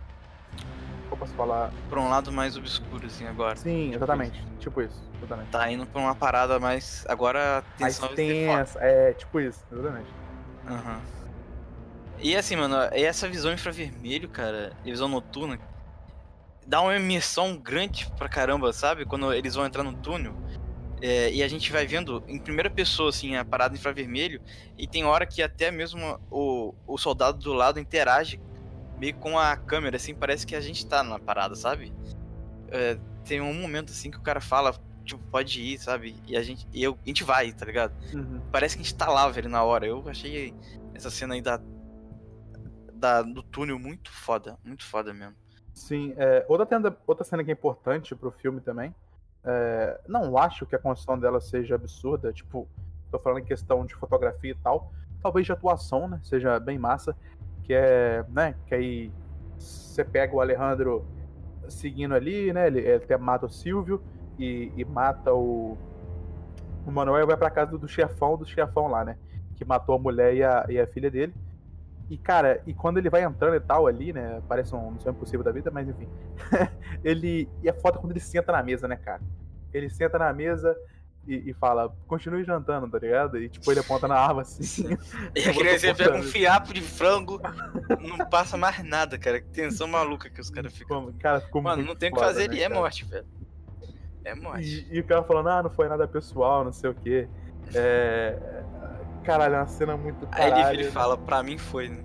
Como posso falar? Pra um lado mais obscuro, assim, agora. Sim, exatamente. Tipo isso, exatamente. Tá indo pra uma parada mais. Agora a Mais tensão foda. tensa, é, tipo isso, exatamente. Aham. E assim, mano, essa visão infravermelho, cara, e visão noturna, dá uma imersão grande pra caramba, sabe? Quando eles vão entrar no túnel. é, e a gente vai vendo em primeira pessoa, assim, a parada infravermelho. E tem hora que até mesmo o, o soldado do lado interage meio com a câmera, assim, parece que a gente tá na parada, sabe? É, tem um momento, assim, que o cara fala, tipo, pode ir, sabe? E a gente, e eu, a gente vai, tá ligado? Uhum. parece que a gente tá lá, velho, na hora. Eu achei essa cena aí da, da do túnel muito foda, muito foda mesmo. Sim, é, outra, tenda- outra cena que é importante pro filme também. é, não acho que a construção dela seja absurda, tipo, tô falando em questão de fotografia e tal. Talvez de atuação, né? Seja bem massa. Que é, né? Que aí você pega o Alejandro seguindo ali, né? Ele, ele até mata o Silvio e, e mata o. O Manuel vai pra casa do, do chefão do chefão lá, né? Que matou a mulher e a, e a filha dele. E, cara, e quando ele vai entrando e tal ali, né? Parece um missão impossível da vida, mas enfim. ele. E é foda quando ele senta na mesa, né, cara? Ele senta na mesa e, e fala, continue jantando, tá ligado? E tipo, ele aponta na arma assim. E a criança pega um fiapo de frango, não passa mais nada, cara. Que tensão maluca que os caras ficam. Cara, ficou Mano, não tem o que fazer, né, ele é morte, velho. É morte. E, e o cara falando, ah, não foi nada pessoal, não sei o quê. É. Caralho, é uma cena muito Aí caralho. ele vira e fala, pra mim foi, né?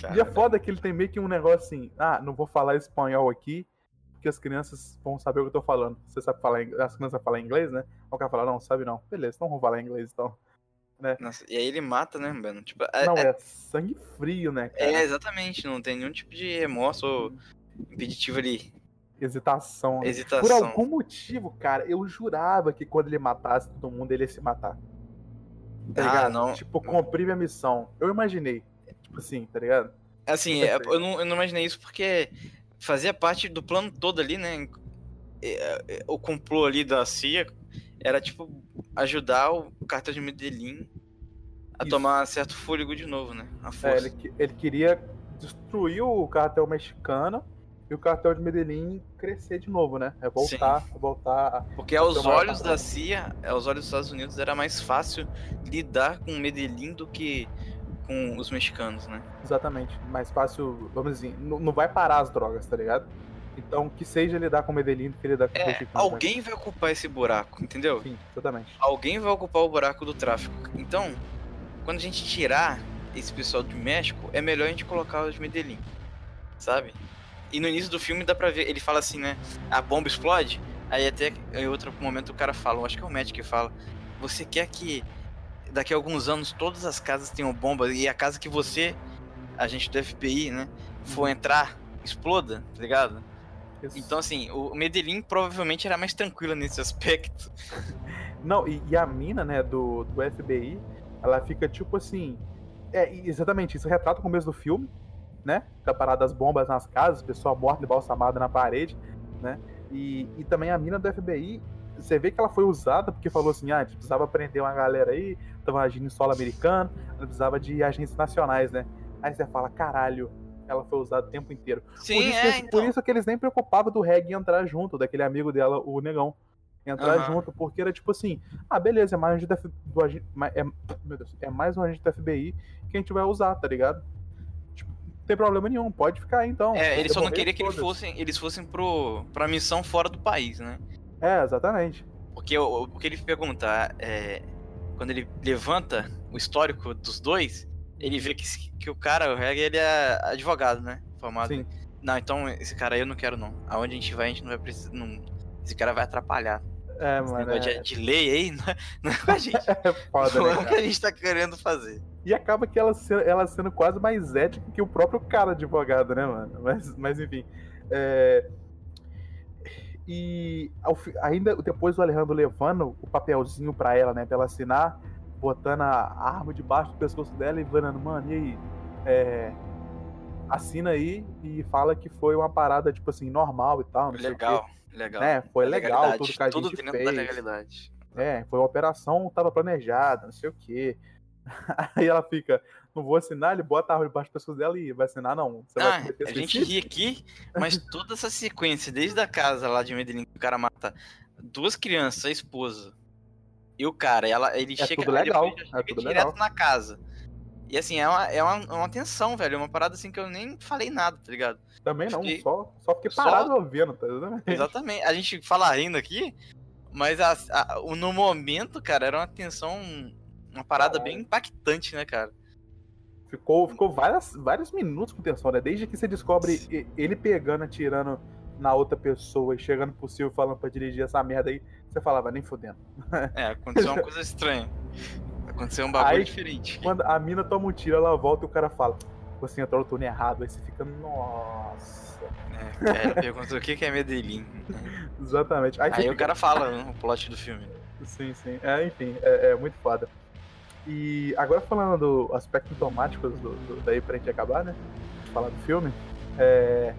Cara, E é foda que ele tem meio que um negócio assim, ah, não vou falar espanhol aqui, porque as crianças vão saber o que eu tô falando. Você sabe falar, as crianças falar inglês, né? Aí o cara fala, não, sabe não. Beleza, então vamos falar inglês então. né? Nossa, e aí ele mata, né, mano? Tipo, é, Não, é, é sangue frio, né, cara? é, exatamente, não tem nenhum tipo de remorso ou impeditivo ali. Hesitação. né? Por Hesitação. algum motivo, cara, eu jurava que quando ele matasse todo mundo, ele ia se matar. Tá Ah, ligado? não. Tipo, cumprir minha missão. Eu imaginei. Tipo assim, tá ligado? Assim, Eu é, sei. eu não, eu não imaginei isso porque fazia parte do plano todo ali, né? É, é, O complô ali da CIA era, tipo, ajudar o cartel de Medellín a Isso. tomar certo fôlego de novo, né? A É, força. ele, que- ele queria destruir o cartel mexicano e o cartel de Medellín crescer de novo, né? É voltar, voltar. a- Porque aos olhos da CIA, aos olhos dos Estados Unidos, era mais fácil lidar com Medellín do que com os mexicanos, né? Exatamente. Mais fácil, vamos dizer, não, não vai parar as drogas, tá ligado? Então, que seja lidar com Medellín do que lidar com É, mexicanos. né? alguém vai ocupar esse buraco, entendeu? Sim, exatamente. alguém vai ocupar o buraco do tráfico. Então, quando a gente tirar esse pessoal do México, é melhor a gente colocar os de Medellín, sabe? E no início do filme dá pra ver, ele fala assim, né? A bomba explode, aí até em outro momento o cara fala, acho que é o Matt que fala, você quer que daqui a alguns anos todas as casas tenham bomba e a casa que você, a gente do FBI, né, for entrar, exploda, tá ligado? Isso. Então, assim, o Medellín provavelmente era mais tranquila nesse aspecto. Não, e, e a mina, né, do, do FBI, ela fica tipo assim. É, exatamente, isso retrata o começo do filme, né? Da parada das bombas nas casas, pessoa morta embalsamada na parede, né? E, e também a mina do FBI, você vê que ela foi usada porque falou assim: ah, a gente precisava prender uma galera aí, tava agindo em solo americano, ela precisava de agentes nacionais, né? Aí você fala: caralho, ela foi usada o tempo inteiro. Sim, por, isso é, que, eles- então. por isso que eles nem preocupavam do Reg entrar junto, daquele amigo dela, o negão. Entrar Aham. junto, porque era tipo assim, ah, beleza, é mais um agente da do é, meu Deus, é mais um agente da FBI que a gente vai usar, tá ligado? Não tem problema nenhum, pode ficar aí, então. É, ele só não queria que eles fossem, eles fossem pro, pra missão fora do país, né? É, exatamente. Porque o, o que ele pergunta, é, quando ele levanta o histórico dos dois, ele vê que, que o cara, o Reg, ele é advogado, né? Formado. Sim. Não, então esse cara aí eu não quero não. Aonde a gente vai, a gente não vai precisar. Não, esse cara vai atrapalhar. É, Esse mano. É, de, lei aí não é, não é com a gente. é foda, não né, é o que a gente tá querendo fazer. E acaba que ela, ela sendo quase mais ética que o próprio cara advogado, né, mano? Mas, mas enfim. é, E ao ainda depois o Alejandro levando o papelzinho pra ela, né, pra ela assinar, botando a arma debaixo do pescoço dela e falando, mano, e aí? É, Assina aí e fala que foi uma parada, tipo assim, normal e tal. Não sei o quê. Legal, legal. Né? Foi legal Legalidade, tudo que a tudo gente dentro fez. da legalidade. É, foi uma operação, tava planejada, não sei o quê. Aí ela fica, não vou assinar, ele bota a arma debaixo do pescoço dela e vai assinar, não. Você vai Ah, cometer a gente ri aqui, mas toda essa sequência, desde a casa lá de Medellín, que o cara mata duas crianças, a esposa e o cara, ela, ele É chega, tudo legal, já é chega tudo direto legal. na casa. E assim, é uma, é uma, é uma tensão, velho, é uma parada assim que eu nem falei nada, tá ligado? Também não, Fiquei- só, só fiquei só- parado ouvindo, tá vendo? Exatamente. A gente fala rindo aqui, mas a- a- o- no momento, cara, era uma tensão, uma parada Caralho. bem impactante, né, cara? Ficou, ficou várias, vários minutos com tensão, né? Desde que você descobre e- ele pegando, atirando na outra pessoa e chegando pro Silvio falando pra dirigir essa merda aí, você falava, nem fudendo. É, aconteceu uma coisa estranha. Aconteceu um bagulho Aí, diferente. Quando a mina toma um tiro, ela volta e o cara fala, você entrou no turno errado, aí você fica, nossa. É, é, ele perguntou o que que é Medellín. Exatamente. Aí, Aí o fica- cara fala né, o plot do filme. Sim, sim. É, enfim, é, é muito foda. E agora falando do aspecto automático do, do, daí pra gente acabar, né? Falar do filme. É.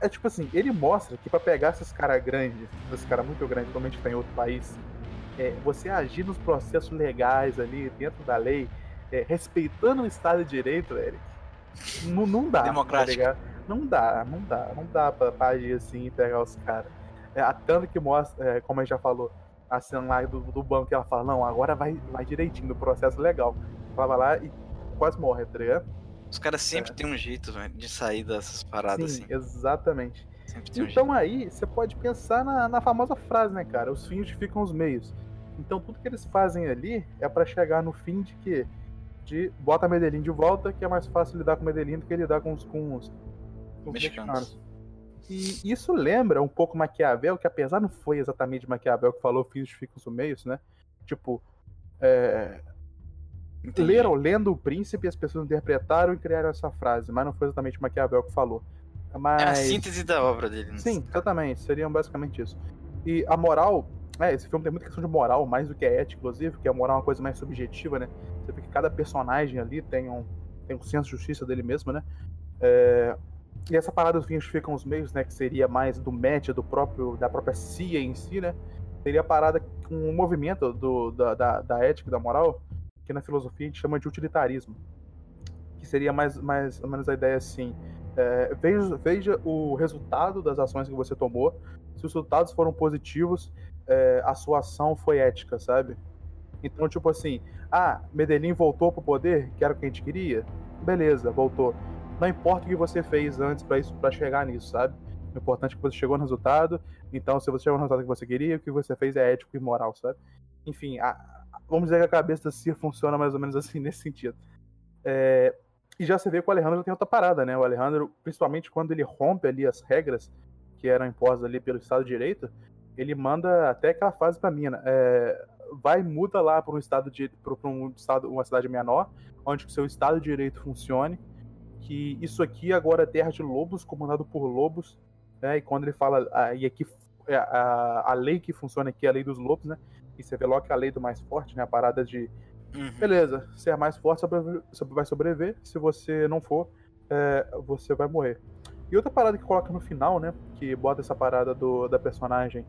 É tipo assim, ele mostra que pra pegar esses caras grandes, esses caras muito grandes, normalmente tá em outro país, é, você agir nos processos legais ali, dentro da lei, é, respeitando o Estado de Direito, Eric, não, não dá. Democrático. Tá não dá, não dá, não dá pra, pra agir assim e pegar os caras. É, a tanto que mostra, é, como a gente já falou, a cena lá do, do banco que ela fala, não, agora vai, vai direitinho, no processo legal. Ela vai lá e quase morre, tá ligado? Os caras sempre É. têm um jeito velho, de sair dessas paradas Sim, assim. exatamente. Então aí você pode pensar na, na famosa frase, né, cara? Os fins justificam os meios. Então tudo que eles fazem ali é pra chegar no fim de que de bota Medellín de volta, que é mais fácil lidar com Medellín do que lidar com os, com os, com os Mexicanos. mexicanos. E isso lembra um pouco Maquiavel, que apesar não foi exatamente Maquiavel que falou fins justificam os meios, né? Tipo, É, leram, lendo o príncipe, as pessoas interpretaram e criaram essa frase, mas não foi exatamente Maquiavel que falou. Mas... É a síntese da obra dele. né? Sim, exatamente. Seriam basicamente isso. E a moral. É, esse filme tem muita questão de moral, mais do que ética, inclusive, que a moral é uma coisa mais subjetiva, né? Você vê que cada personagem ali tem um, tem um senso de justiça dele mesmo, né? É, e essa parada dos fins ficam os meios, né? Que seria mais do match do próprio, da própria CIA em si, né? Seria a parada com um movimento do, da, da, da ética da moral, que na filosofia a gente chama de utilitarismo. Que seria mais, mais ou menos a ideia assim. É, veja, veja o resultado das ações que você tomou. Se os resultados foram positivos, é, a sua ação foi ética, sabe? Então, tipo assim, ah, Medellín voltou pro poder, que era o que a gente queria? Beleza, voltou. Não importa o que você fez antes para isso, para chegar nisso, sabe? O importante é que você chegou no resultado. Então, se você chegou no resultado que você queria, o que você fez é ético e moral, sabe? Enfim, a, vamos dizer que a cabeça da CIA funciona mais ou menos assim nesse sentido. É, e já você vê que o Alejandro tem outra parada, né? O Alejandro, principalmente quando ele rompe ali as regras que eram impostas ali pelo Estado de Direito, ele manda até aquela fase pra mina. É, vai muda lá para um estado de para um estado, uma cidade menor, onde o seu Estado de Direito funcione. Que isso aqui agora é terra de lobos, comandado por lobos. Né? E quando ele fala, ah, e aqui é, a, a lei que funciona aqui é a lei dos lobos, né? E você vê logo que é a lei do mais forte, né? A parada de Uhum. beleza, se é mais forte, vai sobreviver. Se você não for, é, você vai morrer. E outra parada que coloca no final, né? Que bota essa parada do, da personagem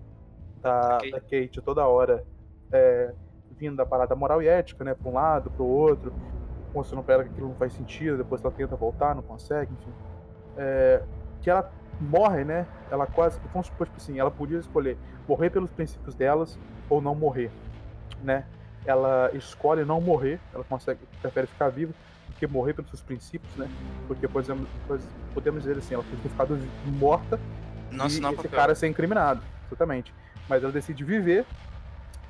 da, Ok. da Kate toda hora é, vindo da parada moral e ética, né? Pra um lado, pro outro, mostrando pra ela que aquilo não faz sentido, depois ela tenta voltar, não consegue, enfim. É, que ela morre, né? Ela quase. Vamos supor, tipo assim, ela podia escolher morrer pelos princípios delas ou não morrer, né? Ela escolhe não morrer, ela consegue, prefere ficar viva do que morrer pelos seus princípios, né? Porque, pois- podemos dizer assim, ela podia ter ficado morta Não e assinar o esse papel. cara ser incriminado, exatamente. Mas ela decide viver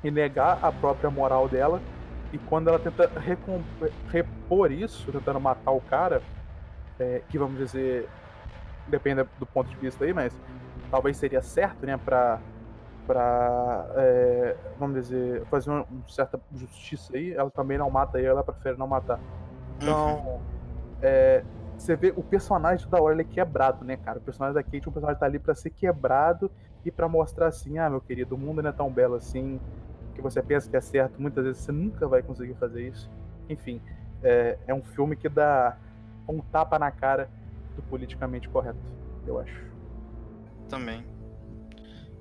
e negar a própria moral dela. E quando ela tenta repor isso, tentando matar o cara, é, que vamos dizer, depende do ponto de vista aí, mas talvez seria certo, né, pra, pra é, vamos dizer, fazer uma, certa justiça aí, ela também não mata ela prefere não matar. Então, Uhum. é, você vê o personagem toda hora ele é quebrado, né, cara? O personagem da Kate, o personagem tá ali pra ser quebrado e pra mostrar assim, ah, meu querido, o mundo não é tão belo assim, que você pensa que é certo, muitas vezes você nunca vai conseguir fazer isso. Enfim, é, é um filme que dá um tapa na cara do politicamente correto, eu acho. Também.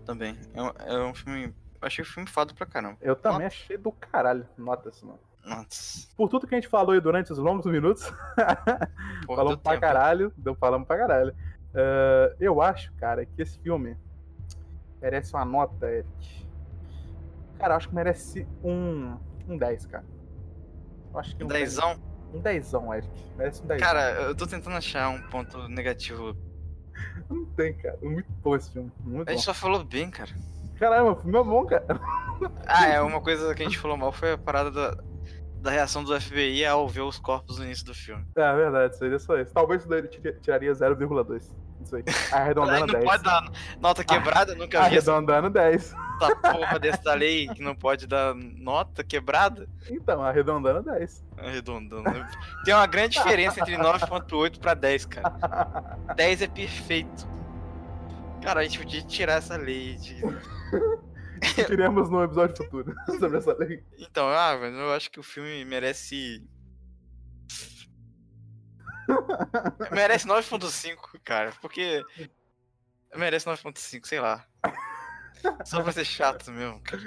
Também. É um, é um filme. Eu achei o filme fado pra caramba. Eu também achei do caralho, nota-se, mano. Nossa. Por tudo que a gente falou aí durante os longos minutos, Porra, falamos pra tempo. caralho, deu falamos pra caralho. Eh, eu acho, cara, que esse filme merece uma nota, Eric. Cara, eu acho que merece um, um 10, cara. Eu acho que um 10. Dezão? Um 10, Eric. Merece um 10. Cara, eu tô tentando achar um ponto negativo. não tem, cara. Muito bom esse filme. Muito A gente bom. só falou bem, cara. Caralho, o filme é bom, cara. Ah, é uma coisa que a gente falou mal foi a parada da, da reação do FBI ao ver os corpos no início do filme. É verdade, seria só isso. Talvez isso daí tiraria 0,2. Isso aí. Arredondando não 10. pode dar nota quebrada, nunca vi essa Arredondando 10. porra dessa lei que não pode dar nota quebrada. Então, arredondando 10. Arredondando. Tem uma grande diferença entre 9.8 pra 10, cara. 10 é perfeito. Cara, a gente podia tirar essa lei de. Queremos no episódio futuro sobre essa lei. Então, ah, mas eu acho que o filme merece. merece 9.5, cara. Porque. Merece 9.5, sei lá. Só pra ser chato mesmo, cara.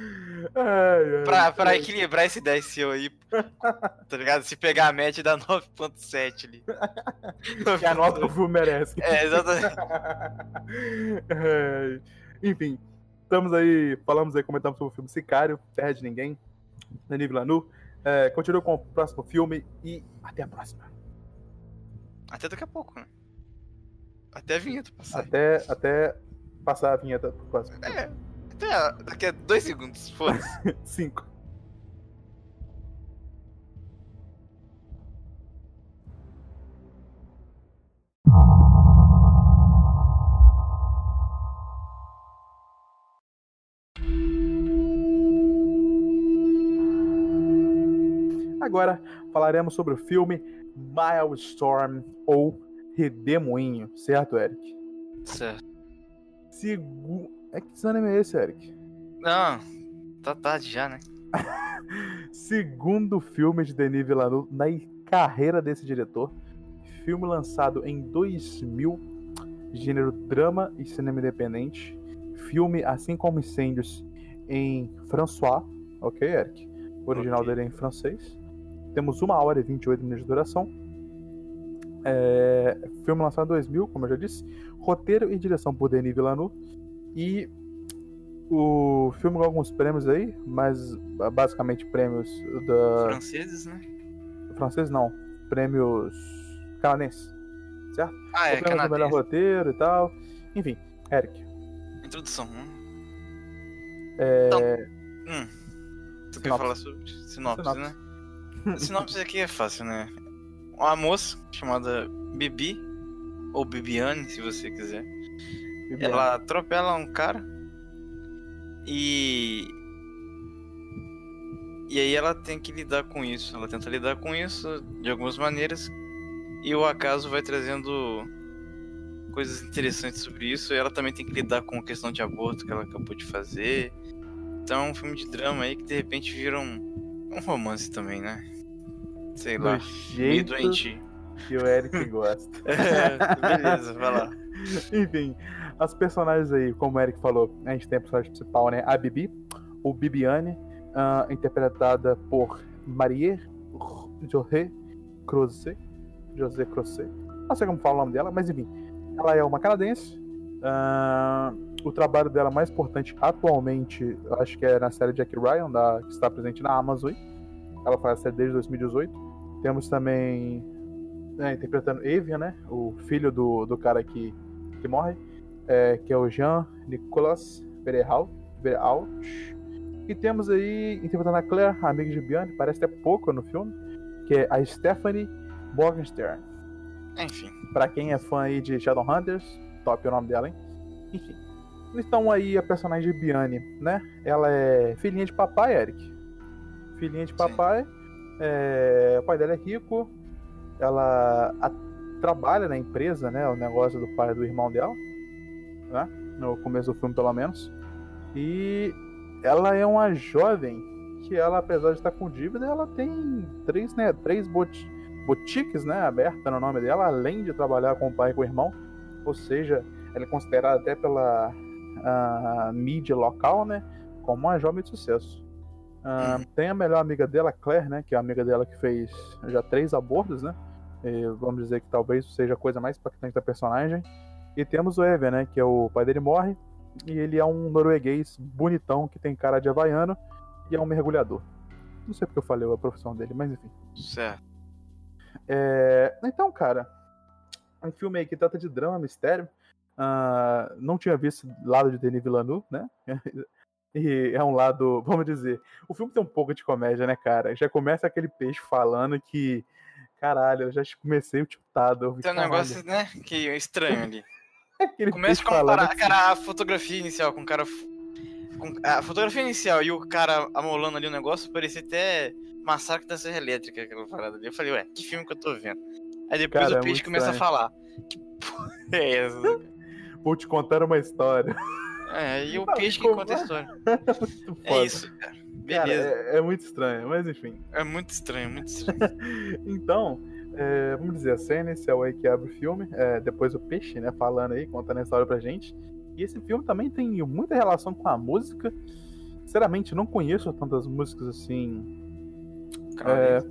Ai, ai, Pra, pra ai. equilibrar esse 10 seu aí, tá ligado? Se pegar a média dá 9.7 ali. Que a nota que o filme merece. É, exatamente. Ai. Enfim, estamos aí, falamos aí, comentamos sobre o filme Sicário, Terra de Ninguém, Denis Villeneuve. É, continua com o próximo filme e até a próxima. Até daqui a pouco, né? Até a vinheta passar. Até, até passar a vinheta pro próximo. É, até daqui a dois segundos, foda-se. Cinco. agora falaremos sobre o filme Milestorm ou Redemoinho, certo, Eric? Certo. Segu... É que desânimo é esse, Eric? Não, tá tarde já, né? Segundo filme de Denis Villeneuve na carreira desse diretor. Filme lançado em 2000, gênero drama e cinema independente. Filme, assim como Incêndios, em François, ok, Eric? O original Ok. dele é em francês. Temos 1 hora e 28 minutos de duração. É, filme lançado em 2000, como eu já disse. Roteiro e direção por Denis Villeneuve. E o filme com alguns prêmios aí, mas basicamente prêmios da. Franceses, né? Francês não. Prêmios canadenses. Certo? Ah, é o prêmio do melhor roteiro e tal. Enfim, Eric. Introdução. Hum. É... Então, Hum. Tu quer falar sobre sinopse, Sinopse. né? sinopse aqui é fácil, né? Uma moça chamada Bibi, ou Bibiane, se você quiser. Ela atropela um cara e. E aí ela tem que lidar com isso. Ela tenta lidar com isso de algumas maneiras. E o acaso vai trazendo coisas interessantes sobre isso. E ela também tem que lidar com a questão de aborto que ela acabou de fazer. Então é um filme de drama aí que de repente vira um, um romance também, né? Sei lá. Meio doente. que o Eric gosta. É, beleza, vai lá. Enfim, as personagens aí, como o Eric falou, a gente tem a personagem principal, né? A Bibi, ou Bibiane, ah, interpretada por Marie José Crozet. José Crozet. Não sei como fala o nome dela, mas enfim. Ela é uma canadense. ah, o trabalho dela mais importante atualmente, acho que é na série Jack Ryan, da, que está presente na Amazon. Ela faz a série desde 2018. Temos também é, interpretando Evian, né? O filho do, do cara que, que morre, é, que é o Jean Nicolas Berehalt. E temos aí, interpretando a Claire, a amiga de Biane, parece até pouco no filme, que é a Stephanie Morgenstern. Enfim. Pra quem é fã aí de Shadowhunters, top o nome dela, hein? Enfim. Então aí a personagem de Biane, né? Ela é filhinha de papai, Eric. Filhinha de papai. É, O pai dela é rico. Ela a- trabalha na empresa, né? O negócio do pai e do irmão dela. Né? No começo do filme, pelo menos. E ela é uma jovem que ela, apesar de estar com dívida, ela tem três, né? Três boti boutiques, né? Abertas no nome dela, além de trabalhar com o pai e com o irmão. Ou seja, ela é considerada até pela a mídia local, né? Como uma jovem de sucesso. Uhum. Tem a melhor amiga dela, Claire, né? Que é a amiga dela que fez já três abortos, né? E vamos dizer que talvez seja a coisa mais impactante da personagem. E temos o Evan, né? Que é o pai dele morre. E ele é um norueguês bonitão que tem cara de havaiano e é um mergulhador. Não sei porque eu falei a profissão dele, mas enfim. Certo. É, Então, cara, um filme aí que trata de drama, mistério. Ah, não tinha visto lado de Denis Villeneuve, né? E é um lado, vamos dizer, o filme tem um pouco de comédia, né, cara? Já começa aquele peixe falando que, caralho, eu já comecei o tiltado. Tem um negócio, né, que é estranho ali. Começa peixe a comparar, cara, a fotografia inicial com o cara. com- a fotografia inicial e o cara amolando ali o negócio parecia até Massacre da Serra Elétrica, aquela parada ali. Eu falei, ué, que filme que eu tô vendo? Aí depois Cara, é o peixe muito começa estranho. a falar. Que porra é essa? Vou te contar uma história. É, e o Não, peixe que conta a história. É foda. isso, cara. Cara, Beleza. é, é muito estranho, mas enfim. É muito estranho, muito estranho. Então, é, vamos dizer, a cena inicial aí que abre o filme, é, depois o peixe, né, falando aí, contando a história pra gente. E esse filme também tem muita relação com a música. Sinceramente, não conheço tantas músicas assim Cara,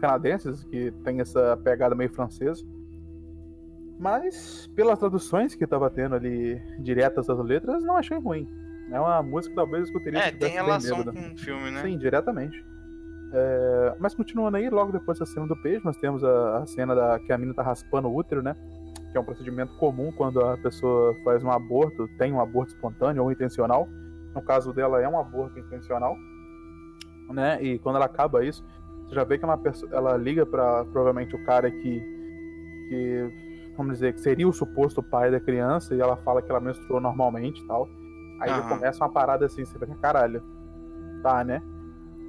canadenses que tem essa pegada meio francesa. Mas, pelas traduções que tava tendo ali diretas das letras, não achei ruim. É uma música que talvez eu escuteria é, tem relação com o filme, né? Sim, diretamente. É, mas continuando aí, logo depois da cena do peixe, nós temos a, a cena da, que a mina tá raspando o útero, né? Que é um procedimento comum quando a pessoa faz um aborto, tem um aborto espontâneo ou intencional. No caso dela, é um aborto intencional. Né? E quando ela acaba isso, você já vê que é uma pessoa, ela liga para provavelmente o cara que, que, vamos dizer, que seria o suposto pai da criança e ela fala que ela menstruou normalmente e tal. Aí Aham. começa uma parada assim, você fica, caralho, tá, né?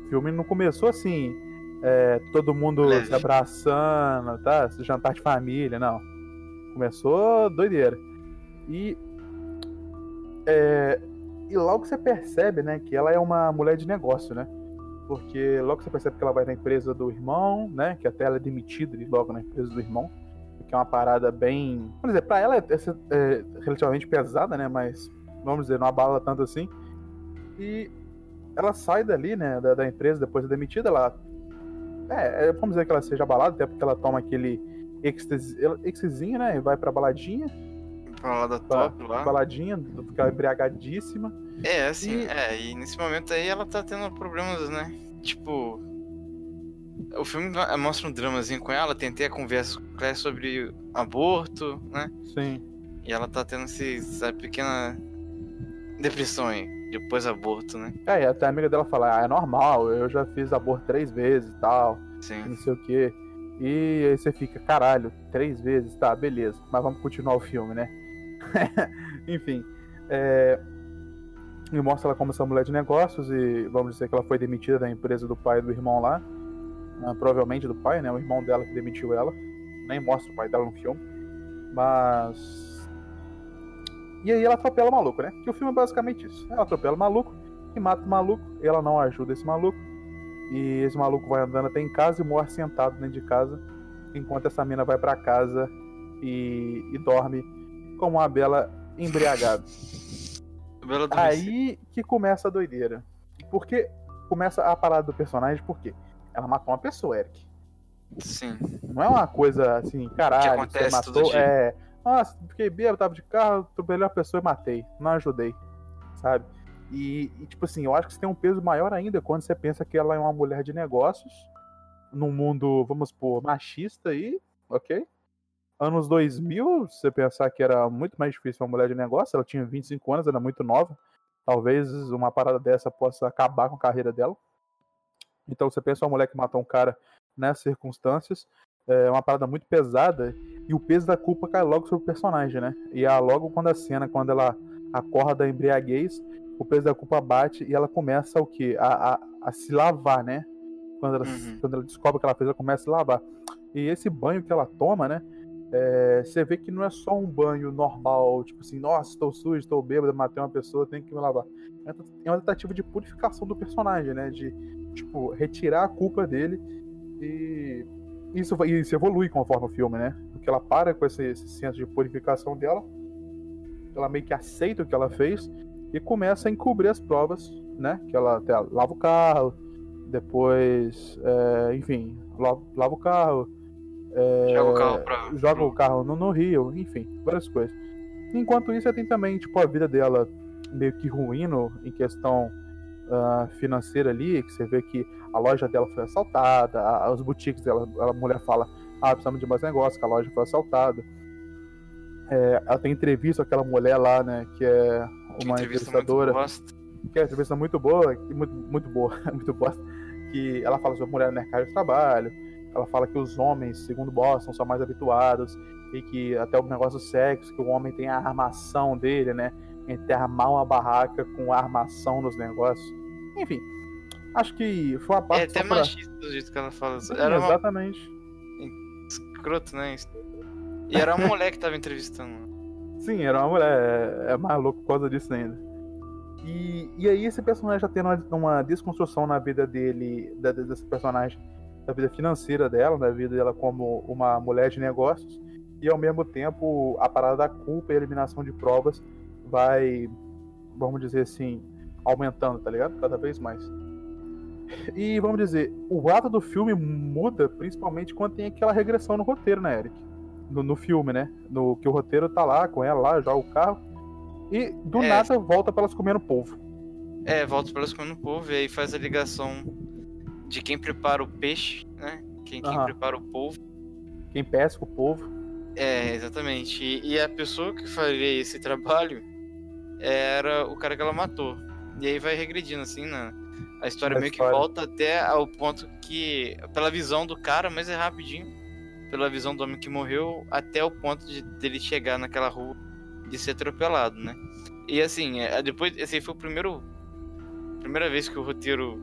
O filme não começou assim, é, todo mundo Leve. se abraçando, tá? Jantar de família, não. Começou doideira. E. é, e logo você percebe, né, que ela é uma mulher de negócio, né? Porque logo você percebe que ela vai na empresa do irmão, né? Que até ela é demitida logo na empresa do irmão. Que é uma parada bem. Vamos dizer, pra ela é, é- é relativamente pesada, né? Mas, vamos dizer, não abala tanto assim. E ela sai dali, né? Da, da empresa depois de demitida, ela. É, é, vamos dizer que ela seja abalada, até porque ela toma aquele êxtasinho, né? E vai pra baladinha. Pra lá da Pra, top lá. baladinha, ficar embriagadíssima. É, assim, E- é, e nesse momento aí ela tá tendo problemas, né? Tipo. O filme mostra um dramazinho com ela, tentei a conversa com a Claire sobre aborto, né? Sim. E ela tá tendo esse, essa pequena depressão aí, depois aborto, né? É, e até a amiga dela fala, ah, é normal, eu já fiz aborto três vezes e tal, Sim. não sei o quê. E aí você fica, caralho, três vezes, tá, beleza, mas vamos continuar o filme, né? Enfim, é... E mostra ela como essa mulher de negócios e vamos dizer que ela foi demitida da empresa do pai e do irmão lá. Ah, provavelmente do pai, né? O irmão dela que demitiu ela. Nem mostra o pai dela no filme. Mas. E aí ela atropela o maluco, né? Que o filme é basicamente isso. Ela atropela o maluco e mata o maluco. E ela não ajuda esse maluco. E esse maluco vai andando até em casa e morre sentado dentro de casa. Enquanto essa mina vai pra casa e, e dorme como uma bela embriagada. Bela. Aí que começa a doideira. Porque começa a parada do personagem, por quê? Ela matou uma pessoa, Eric. Sim. Não é uma coisa assim, caralho, você acontece todo matou. dia. É. Nossa, fiquei bêbado, tava de carro, atropelei a pessoa e matei. Não ajudei. Sabe? E, e, tipo assim, eu acho que isso tem um peso maior ainda quando você pensa que ela é uma mulher de negócios. Num mundo, vamos supor, machista aí, ok? Anos 2000, você pensar que era muito mais difícil uma mulher de negócio, ela tinha 25 anos, era muito nova. Talvez uma parada dessa possa acabar com a carreira dela. Então você pensa uma mulher que matou um cara nessas circunstâncias, é uma parada muito pesada e o peso da culpa cai logo sobre o personagem, né? E a, logo quando a cena, quando ela acorda da embriaguez, o peso da culpa bate e ela começa o quê? A, a, a se lavar, né? Quando ela, Uhum. quando ela descobre o que ela fez, ela começa a se lavar. E esse banho que ela toma, né? é, você vê que não é só um banho normal, tipo assim, nossa, estou sujo, estou bêbado, matei uma pessoa, tenho que me lavar. É uma tentativa de purificação do personagem, né? De, tipo, retirar a culpa dele e isso, vai- isso evolui conforme o filme, né? Porque ela para com esse, esse senso de purificação dela, ela meio que aceita o que ela fez e começa a encobrir as provas, né? Que ela até lava o carro, depois, é, enfim, lava, lava o carro, é, Joga o carro pra. joga o carro no, no rio, enfim, várias coisas. Enquanto isso, você tem também, tipo, a vida dela meio que ruindo em questão ah, financeira ali, que você vê que a loja dela foi assaltada, a- os boutiques dela, a mulher fala, ah, precisamos de mais negócio, que a loja foi assaltada. É, ela tem entrevista com aquela mulher lá, né, que é Que uma entrevista muito entrevistadora que é uma entrevista muito boa, muito, muito boa, muito boa, que ela fala sobre mulher no mercado de trabalho, ela fala que os homens, segundo Boston, são mais habituados, e que até o negócio do sexo, que o homem tem a armação dele, né, entre armar uma barraca com a armação nos negócios. Enfim, acho que foi uma É parte até só pra- machista do jeito que ela fala. Sim, Era uma Exatamente. escroto, né? E era uma mulher que tava entrevistando. Sim, era uma mulher, é, é mais louco por causa disso ainda. E, e aí esse personagem já tendo uma, uma desconstrução na vida dele, da, desse personagem, da vida financeira dela, da vida dela como uma mulher de negócios, e ao mesmo tempo a parada da culpa e a eliminação de provas vai, vamos dizer assim, aumentando, tá ligado? Cada vez mais. E vamos dizer, o ato do filme muda principalmente quando tem aquela regressão no roteiro, né, Eric? No, no filme, né? No que o roteiro tá lá com ela lá, joga o carro. E do É. nada volta pra elas comendo polvo. É, volta pelas comendo povo e aí faz a ligação de quem prepara o peixe, né? Quem, quem prepara o polvo. Quem pesca o polvo. É, exatamente. E, e a pessoa que faria esse trabalho era o cara que ela matou. E aí vai regredindo, assim, na... a história meio história. que volta até ao ponto que, pela visão do cara, mas é rapidinho, pela visão do homem que morreu, até o ponto de dele chegar naquela rua de ser atropelado, né? E assim, é, depois, esse aí foi o primeiro. Primeira vez que o roteiro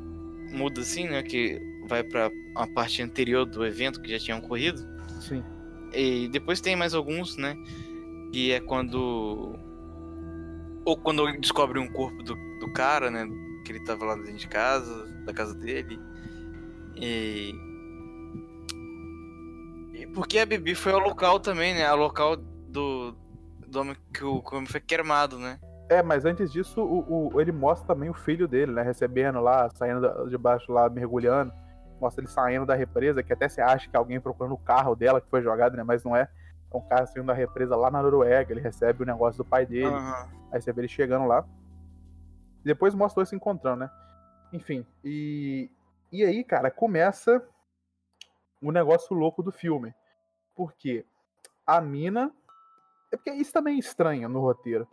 muda assim, né? Que vai para uma parte anterior do evento que já tinha ocorrido. Sim. E depois tem mais alguns, né? Que é quando. Ou quando descobre um corpo do, do cara, né? Que ele tava lá dentro de casa, da casa dele. E. e porque a Bibi foi ao local também, né? Ao local do. Do homem que o, que o homem foi queimado, né? É, mas antes disso, o, o, ele mostra também o filho dele, né? Recebendo lá, saindo de baixo lá, mergulhando. Mostra ele saindo da represa, que até você acha que é alguém procurando o carro dela que foi jogado, né? Mas não é. É um cara saindo da represa lá na Noruega. Ele recebe o negócio do pai dele. Uhum. Aí você vê ele chegando lá. Depois mostra eles se encontrando, né? Enfim, e, e aí, cara, começa o negócio louco do filme. Porque a mina. É porque isso também é estranho no roteiro.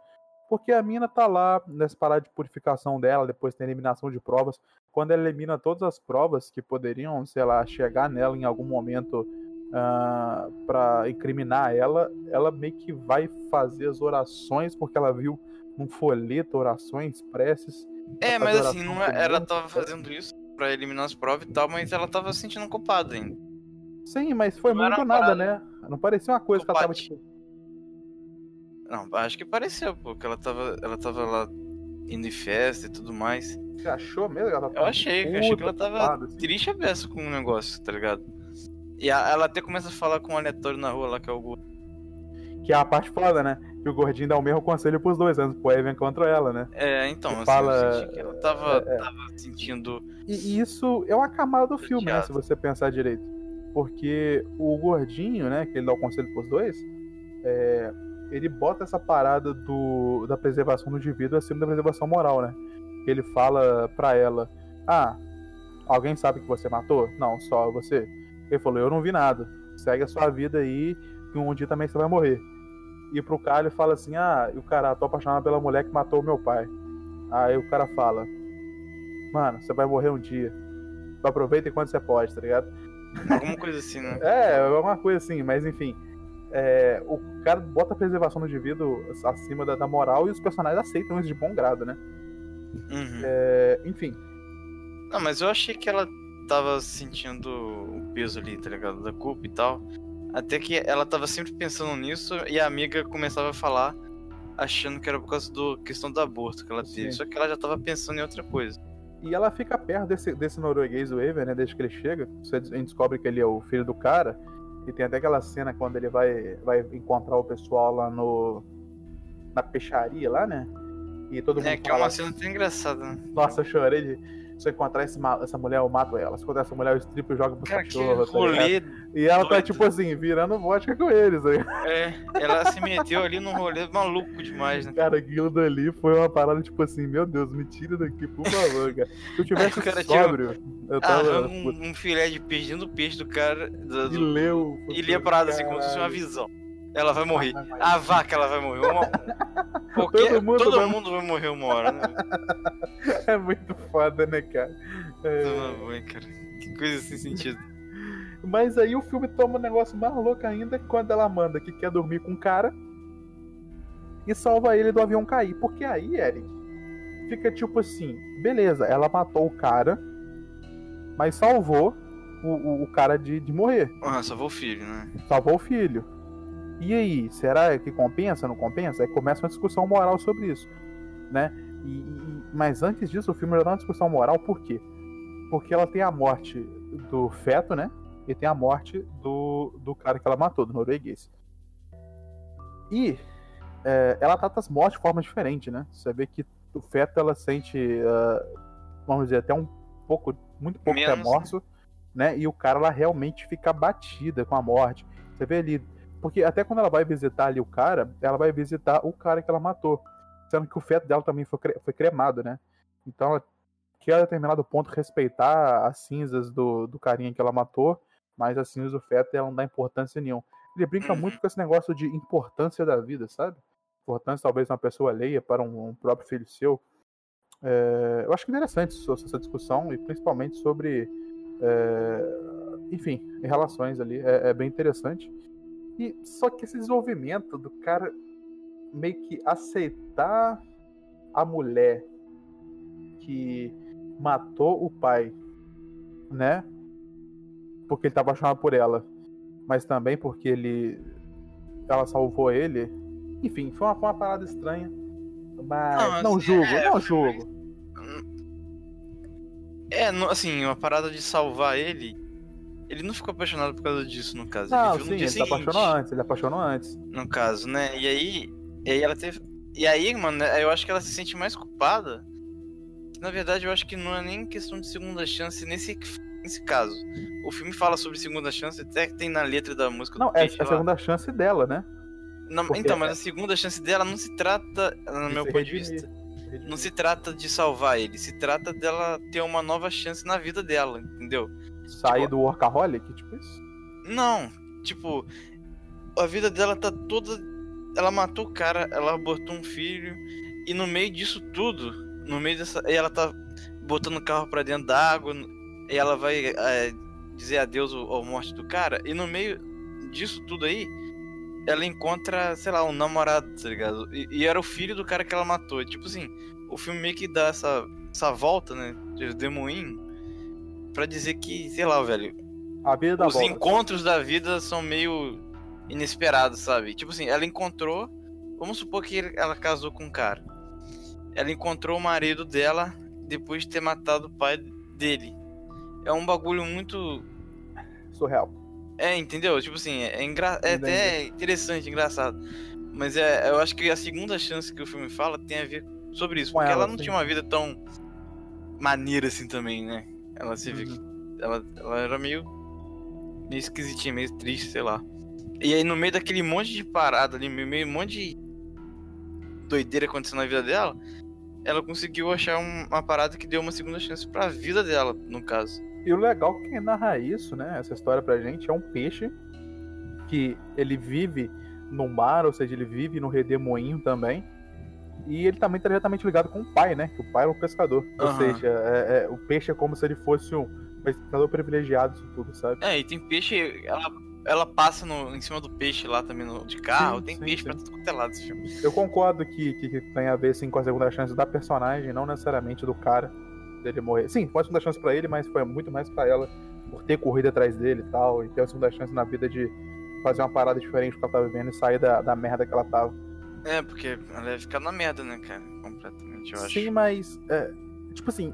Porque a mina tá lá nessa parada de purificação dela, depois tem eliminação de provas. Quando ela elimina todas as provas que poderiam, sei lá, chegar nela em algum momento uh, para incriminar ela, ela meio que vai fazer as orações, porque ela viu num folheto orações, preces. É, mas assim, não é, ela tava fazendo isso para eliminar as provas e tal, mas ela tava se sentindo culpada ainda. Sim, mas foi não muito nada, né? Não parecia uma coisa Culpate. que ela tava tipo não, acho que pareceu, porque ela tava, ela tava lá indo em festa e tudo mais. Você achou mesmo que ela tava Eu achei, eu achei que ela tava assim. triste a beça com o negócio, tá ligado? E a, ela até começa a falar com um aleatório na rua lá, que é o Gordo. Que é a parte foda, né? Que o gordinho dá o mesmo conselho pros dois antes pro Evan contra ela, né? É, então, assim, fala... eu senti que ela tava, é, é. tava sentindo. E isso é uma camada do filme, né? Se você pensar direito. Porque o gordinho, né, que ele dá o conselho pros dois, é, ele bota essa parada do, da preservação do indivíduo acima da preservação moral, né? Ele fala pra ela: Ah, alguém sabe que você matou? Não, só você. Ele falou: Eu não vi nada. Segue a sua vida aí, que um dia também você vai morrer. E pro cara ele fala assim: Ah, e o cara, tô apaixonado pela mulher que matou o meu pai. Aí o cara fala: Mano, você vai morrer um dia. Aproveita enquanto você pode, tá ligado? Alguma coisa assim, né? é, alguma coisa assim, mas enfim é, o cara bota a preservação do indivíduo acima da, da, moral e os personagens aceitam isso de bom grado, né? Uhum. É, enfim. Não, mas eu achei que ela tava sentindo o peso ali, tá ligado? Da culpa e tal. Até que ela tava sempre pensando nisso e a amiga começava a falar achando que era por causa da questão do aborto que ela teve. Sim. Só que ela já tava pensando em outra coisa. E ela fica perto desse, desse norueguês, o Ever, né? Desde que ele chega. Você, a gente descobre que ele é o filho do cara. E tem até aquela cena quando ele vai, vai encontrar o pessoal lá no. na peixaria lá, né? E todo mundo. É, que é uma cena até engraçada, né? Nossa, eu chorei de. Se eu encontrar esse, essa mulher, eu mato ela. Se encontrar essa mulher, eu strip e jogo pro Cara, cachorro. Tá rolê tá e ela doido. tá, tipo assim, virando vodka com eles aí. É, ela se meteu ali num rolê maluco demais, né? Cara, aquilo dali foi uma parada, tipo assim, meu Deus, me tira daqui, por favor, cara. Se eu tivesse cara sóbrio, eu tava. Um, um, filé de peixe dentro do peixe do cara. Do, do... E leu. E lia a parada assim, como se fosse uma visão. Ela vai morrer. A vaca, ela vai morrer. Uma... Porque todo, mundo, todo vai... mundo vai morrer uma hora, né? É muito foda, né, cara? É... Toma cara. Que coisa sem sentido. Mas aí o filme toma um negócio mais louco ainda quando ela manda que quer dormir com o cara e salva ele do avião cair. Porque aí, Eric, fica tipo assim: beleza, ela matou o cara, mas salvou o, o, o cara de, de morrer. Ah, salvou o filho, né? Salvou o filho. E aí, será que compensa, não compensa? Aí começa uma discussão moral sobre isso, né? E, e, mas antes disso, o filme já dá uma discussão moral, por quê? Porque ela tem a morte do feto, né? E tem a morte do, do cara que ela matou, do norueguês. E é, ela trata as mortes de forma diferente, né? Você vê que o feto ela sente, uh, vamos dizer, até um pouco, muito pouco Menos, remorso, né? E o cara ela realmente fica batida com a morte. Você vê ali porque até quando ela vai visitar ali o cara, ela vai visitar o cara que ela matou. Sendo que o feto dela também foi, cre foi cremado, né? Então ela quer a determinado ponto respeitar as cinzas do, do carinha que ela matou, mas as cinzas do feto ela não dá importância nenhuma. Ele brinca uhum. muito com esse negócio de importância da vida, sabe? Importância talvez uma pessoa alheia para um, um próprio filho seu. É, eu acho interessante essa discussão e principalmente sobre, é, enfim, em relações ali. É, é bem interessante. E só que esse desenvolvimento do cara meio que aceitar a mulher que matou o pai, né? porque ele tá apaixonado por ela, mas também porque ele. Ela salvou ele. Enfim, foi uma, foi uma parada estranha. Mas. Não, Não, assim, julgo, é, não julgo. É, assim, uma parada de salvar ele. Ele não ficou apaixonado por causa disso, no caso. Não, ele sim, ele se apaixonou antes, ele apaixonou antes. no caso, né? E aí, e aí ela teve. E aí, mano, né, eu acho que ela se sente mais culpada. Na verdade, eu acho que não é nem questão de segunda chance nesse, nesse caso. O filme fala sobre segunda chance, até que tem na letra da música Não, é Peixe a segunda chance dela, né? Não, então, mas é- a segunda chance dela não se trata, no De meu ponto de redimir. vista, não se trata de salvar ele, se trata dela ter uma nova chance na vida dela, entendeu? Sair tipo- do workaholic, tipo isso. Não, tipo, a vida dela tá toda. Ela matou o cara, ela abortou um filho, e no meio disso tudo, no meio dessa. E ela tá botando o carro pra dentro da água, e ela vai é, dizer adeus ao- à morte do cara, e no meio disso tudo aí, ela encontra, sei lá, um namorado, tá ligado? E, e era o filho do cara que ela matou. E, tipo assim, o filme meio que dá essa, essa volta, né? De demoinho, pra dizer que, sei lá, velho, os volta. encontros da vida são meio inesperados, sabe? Tipo assim, ela encontrou. Vamos supor que ela casou com um cara. Ela encontrou o marido dela depois de ter matado o pai dele. É um bagulho muito. Surreal. É, entendeu? Tipo assim, é, engra... é até interessante, engraçado. Mas é, eu acho que a segunda chance que o filme fala tem a ver sobre isso. Com Porque ela, ela, não sim. tinha uma vida tão maneira assim também, né? Ela se Uhum. ela, ela era meio, meio esquisitinha, meio triste, sei lá. E aí no meio daquele monte de parada ali, meio, meio um monte de doideira acontecendo na vida dela, ela conseguiu achar um- uma parada que deu uma segunda chance pra vida dela, no caso. E o legal que narra isso, né? Essa história pra gente é um peixe que ele vive no mar, ou seja, ele vive no redemoinho também. E ele também tá diretamente ligado com o pai, né? Que o pai era um pescador. Ou Aham. seja, é- é- o peixe é como se ele fosse um pescador privilegiado disso tudo, sabe? É, e tem peixe, ela, ela passa no, em cima do peixe lá também no, de carro, Sim, tem sim, peixe sim. pra tudo quanto é lado esse filme. Eu concordo que, que, que tem a ver sim com a segunda chance da personagem, não necessariamente do cara dele morrer. Sim, foi uma segunda chance pra ele, mas foi muito mais pra ela por ter corrido atrás dele e tal, e ter uma segunda chance na vida de fazer uma parada diferente do que ela tava vivendo e sair da, da merda que ela tava. É, porque ela ia ficar na merda, né, cara? Completamente, eu acho. Sim, mas é, tipo assim,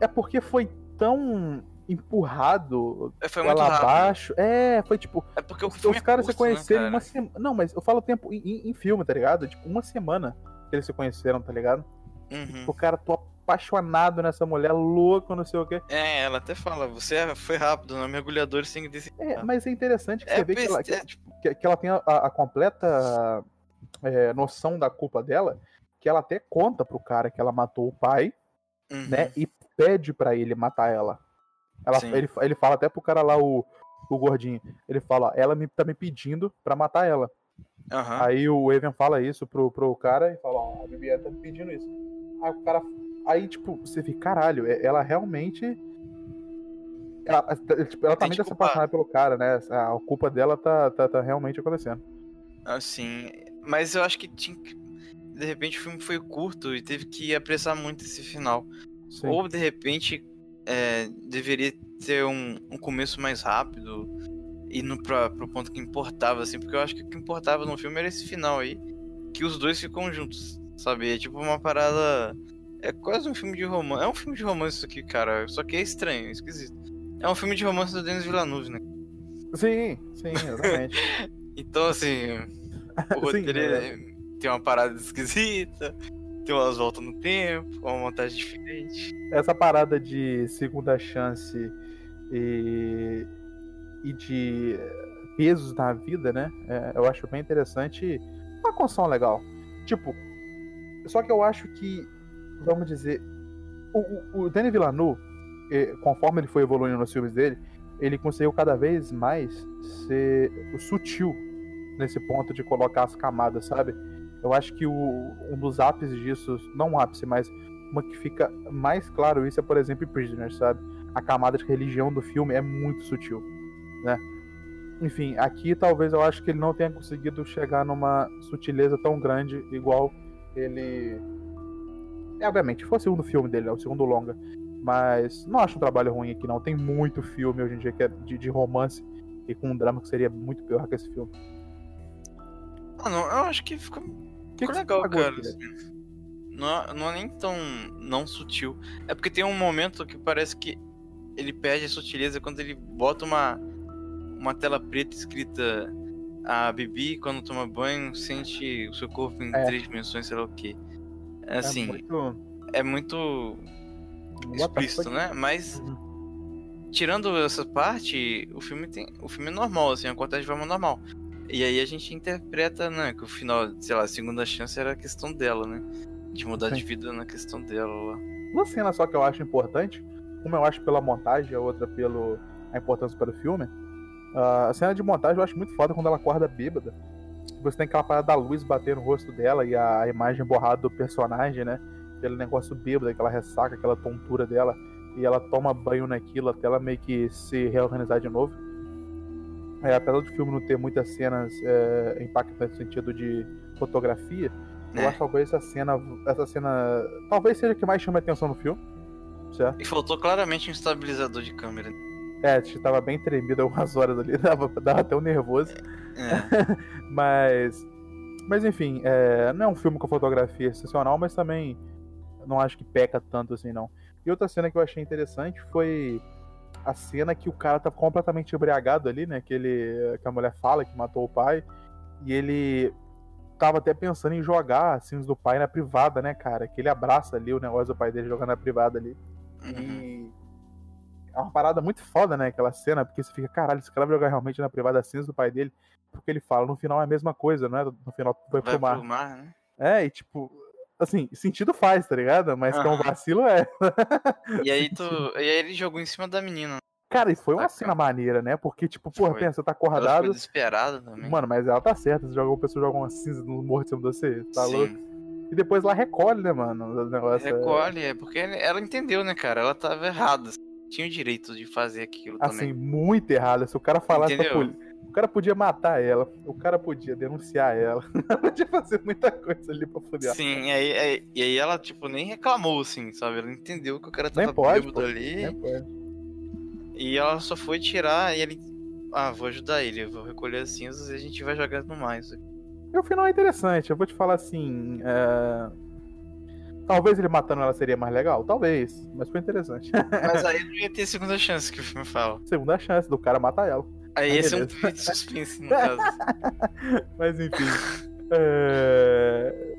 é porque foi tão empurrado É, foi rápido. abaixo. É, foi tipo, É porque o filme os é caras se curto, né, conheceram em cara? uma semana. Não, mas eu falo tempo em, em- filme, tá ligado? Tipo, uma semana que eles se conheceram, tá ligado? Uhum. O cara, tô apaixonado nessa mulher, louco, não sei o quê. É, ela até fala, você é- foi rápido, não mergulhador sem decidir. É, mas é interessante que você É, vê que ela, é, tipo, que, que ela tem a, a completa é, noção da culpa dela, que ela até conta pro cara que ela matou o pai, uhum. né? E pede pra ele matar ela. ela Sim. ele, ele fala até pro cara lá, o, o gordinho. Ele fala, ó, ela me, tá me pedindo pra matar ela. Aham. Aí o Evan fala isso pro, pro cara e fala, ó, a Bibiana tá me pedindo isso. Aí o cara. Aí, tipo, você fica, caralho, é- ela realmente. Ela, tipo, ela tá muito apaixonada pelo cara, né? A culpa dela tá, tá, tá realmente acontecendo. Assim, mas eu acho que tinha que... De repente o filme foi curto e teve que apressar muito esse final. Sim. Ou de repente é, deveria ter um, um começo mais rápido e no pra, pro ponto que importava, assim, porque eu acho que o que importava no filme era esse final aí, que os dois ficam juntos, sabe? É tipo uma parada. É quase um filme de romance. É um filme de romance isso aqui, cara. Só que é estranho, é esquisito. É um filme de romance do Denis Villeneuve, né? Sim, sim, exatamente. Então, assim, o Sim, roteiro é. é- tem uma parada esquisita, tem umas voltas no tempo, uma montagem diferente. Essa parada de segunda chance e, e de pesos na vida, né? é, eu acho bem interessante. Uma construção legal. Tipo, só que eu acho que, vamos dizer, o, o, o Denis Villeneuve, eh, conforme ele foi evoluindo nos filmes dele, ele conseguiu cada vez mais ser sutil nesse ponto de colocar as camadas, sabe? Eu acho que o, um dos ápices disso, não um ápice, mas uma que fica mais claro isso é, por exemplo, em Prisoner, sabe? A camada de religião do filme é muito sutil, né? Enfim, aqui talvez eu acho que ele não tenha conseguido chegar numa sutileza tão grande igual ele. É, obviamente, foi o segundo filme dele, é o segundo longa. Mas não acho um trabalho ruim aqui, não. Tem muito filme hoje em dia que é de, de romance e com um drama que seria muito pior que esse filme. Não, eu acho que ficou, ficou legal, cara. assim. Não, é- não é nem tão não sutil. É porque tem um momento que parece que ele perde a sutileza quando ele bota uma, uma tela preta escrita a Bibi, quando toma banho, sente o seu corpo em É. três dimensões, sei lá o que. Assim, É muito. é muito What the explícito, né? Mas Uhum. tirando essa parte, o filme tem. O filme é normal, assim, acontece de forma normal. E aí a gente interpreta, né, que o final, sei lá, a segunda chance era a questão dela, né? De mudar de Sim. vida na questão dela lá. Uma cena só que eu acho importante, uma eu acho pela montagem, a outra pelo a importância para o filme. Ah, a cena de montagem eu acho muito foda quando ela acorda bêbada. Você tem aquela parada da luz bater no rosto dela e a imagem borrada do personagem, né? Aquele negócio bêbado, aquela ressaca, aquela tontura dela. E ela toma banho naquilo até ela meio que se reorganizar de novo. É, apesar do filme não ter muitas cenas é, impactantes no sentido de fotografia, eu É. acho que talvez essa cena, essa cena talvez seja a que mais chama a atenção no filme, certo? E faltou claramente um estabilizador de câmera. É, a gente tava bem tremido algumas horas ali, dava, dava até um nervoso, É. mas, mas enfim, é, não é um filme com fotografia excepcional, mas também não acho que peca tanto assim não. E outra cena que eu achei interessante foi a cena que o cara tá completamente embriagado ali, né? Que, ele, que a mulher fala que matou o pai. E ele tava até pensando em jogar as cinzas do pai na privada, né, cara? Que ele abraça ali o negócio do pai dele jogando na privada ali. E é uma parada muito foda, né? Aquela cena, porque você fica, caralho, esse cara vai jogar realmente na privada as cinzas do pai dele. Porque ele fala, no final é a mesma coisa, não é? No final foi Vai pro mar. pro mar, né? É, e tipo, assim, sentido faz, tá ligado? Mas que é um vacilo é. E aí tu. E aí ele jogou em cima da menina. Cara, isso foi uma Saca. cena maneira, né? Porque, tipo, porra, Foi. pensa, você tá Ela acordado. desesperada também. Mano, mas ela tá certa. Você joga uma pessoa joga uma cinza no morro em cima de você, tá Sim. louco? E depois lá recolhe, né, mano? O negócio é- Recolhe, é porque ela entendeu, né, cara? Ela tava errada. Tinha o direito de fazer aquilo assim, também. muito errado. Se o cara falasse pra polícia. O cara podia matar ela, o cara podia denunciar ela, podia fazer muita coisa ali pra foder. Sim, e aí, aí- e aí ela, tipo, nem reclamou, assim, sabe? Ela entendeu que o cara Nem tava pode, bêbado ali. Né, pô? E ela só foi tirar e ele. Ah, vou ajudar ele, vou recolher as cinzas e a gente vai jogar no mar. isso aqui. E o final é interessante, eu vou te falar assim. é, Talvez ele matando ela seria mais legal, talvez, mas foi interessante. Mas aí não ia ter segunda chance que o filme fala. Segunda chance do cara matar ela. Aí Ah, esse é um tweet de suspense, no caso. Mas enfim. é,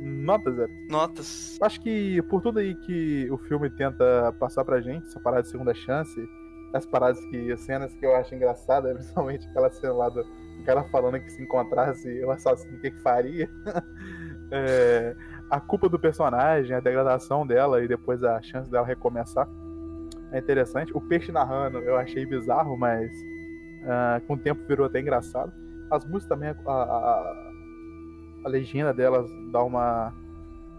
Nota zero. Notas. Acho que por tudo aí que o filme tenta passar pra gente, essa parada de segunda chance, as paradas que. as cenas que eu acho engraçadas, principalmente aquela cena lá do cara falando que se encontrasse o assassino, o que, que faria. É, a culpa do personagem, a degradação dela e depois a chance dela recomeçar. É interessante. O peixe narrando eu achei bizarro, mas ah, com o tempo virou até engraçado. As músicas também, a, a, a legenda delas dá uma.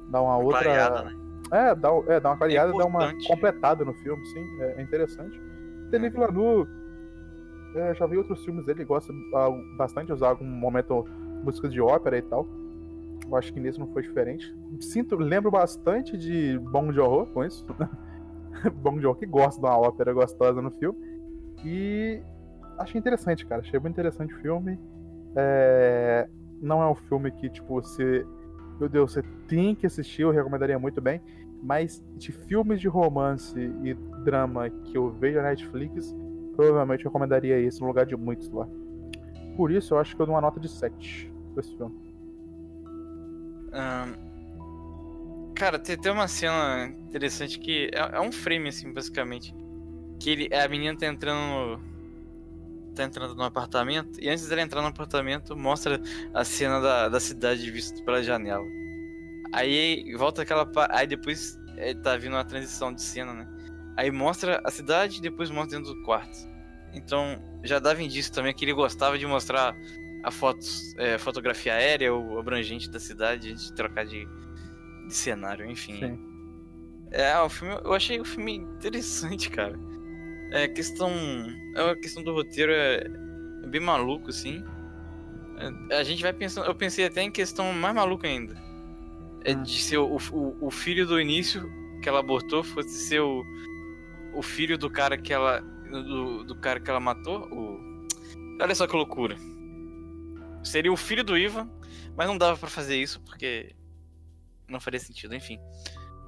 dá uma outra. Clareada, né? É, dá, é, dá uma clareada, dá uma completada no filme, sim, é, é interessante. Denis Villeneuve, é, já vi outros filmes dele, ele gosta ah, bastante de usar algum momento músicas de ópera e tal. Eu acho que nesse não foi diferente. Sinto, lembro bastante de Bong Joon-ho com isso. Bong Joon-ho que gosta de uma ópera gostosa no filme. E achei interessante, cara. Achei muito interessante o filme. É, Não é um filme que, tipo, você. Meu Deus, você tem que assistir, eu recomendaria muito bem. Mas de filmes de romance e drama que eu vejo na Netflix, provavelmente eu recomendaria esse no lugar de muitos lá. Por isso, eu acho que eu dou uma nota de 7 pra esse filme. Ahn, Cara, tem, tem uma cena interessante que é, é um frame, assim, basicamente. Que ele, a menina tá entrando no. Tá entrando no apartamento, e antes dela entrar no apartamento, mostra a cena da, da cidade vista pela janela. Aí volta aquela. Aí depois é, tá vindo uma transição de cena, né? Aí mostra a cidade e depois mostra dentro do quarto. Então já dava indício também que ele gostava de mostrar a fotos, é, fotografia aérea ou abrangente da cidade de trocar de, de cenário, enfim. Sim. É, o filme, eu achei o filme interessante, cara. É questão, é uma questão do roteiro é, é bem maluco, assim. É, a gente vai pensando, eu pensei até em questão mais maluca ainda. É Hum. de ser o, o, o filho do início que ela abortou fosse ser o, o filho do cara que ela. Do, do cara que ela matou. O... Olha só que loucura. Seria o filho do Ivan, mas não dava pra fazer isso porque não faria sentido, enfim.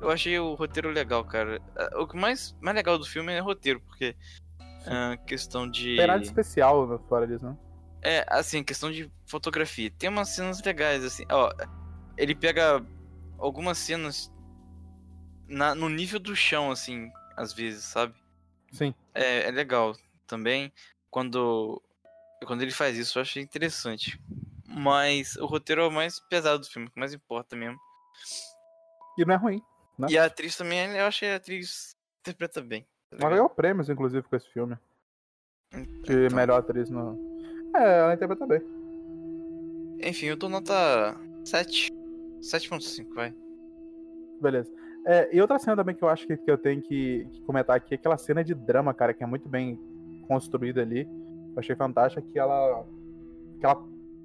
Eu achei o roteiro legal, cara. Ah, O que mais, mais legal do filme é o roteiro, porque. ah, questão de. Não tem nada especial né, fora disso, não. É, assim, questão de fotografia. Tem umas cenas legais, assim. Ó, ele pega algumas cenas na, no nível do chão, assim, às vezes, sabe? Sim. É, é legal também. Quando, quando ele faz isso, eu achei interessante. Mas o roteiro é o mais pesado do filme, o que mais importa mesmo. E não é ruim. Né? E a atriz também, eu achei a atriz interpreta bem. tá Ela ganhou prêmios, inclusive, com esse filme. De Então, melhor atriz no. É, ela interpreta bem. Enfim, eu dou nota 7. 7.5, vai. Beleza. É, e outra cena também que eu acho que, que eu tenho que, que comentar aqui é aquela cena de drama, cara, que é muito bem construída ali. Eu achei fantástica que ela. Que ela,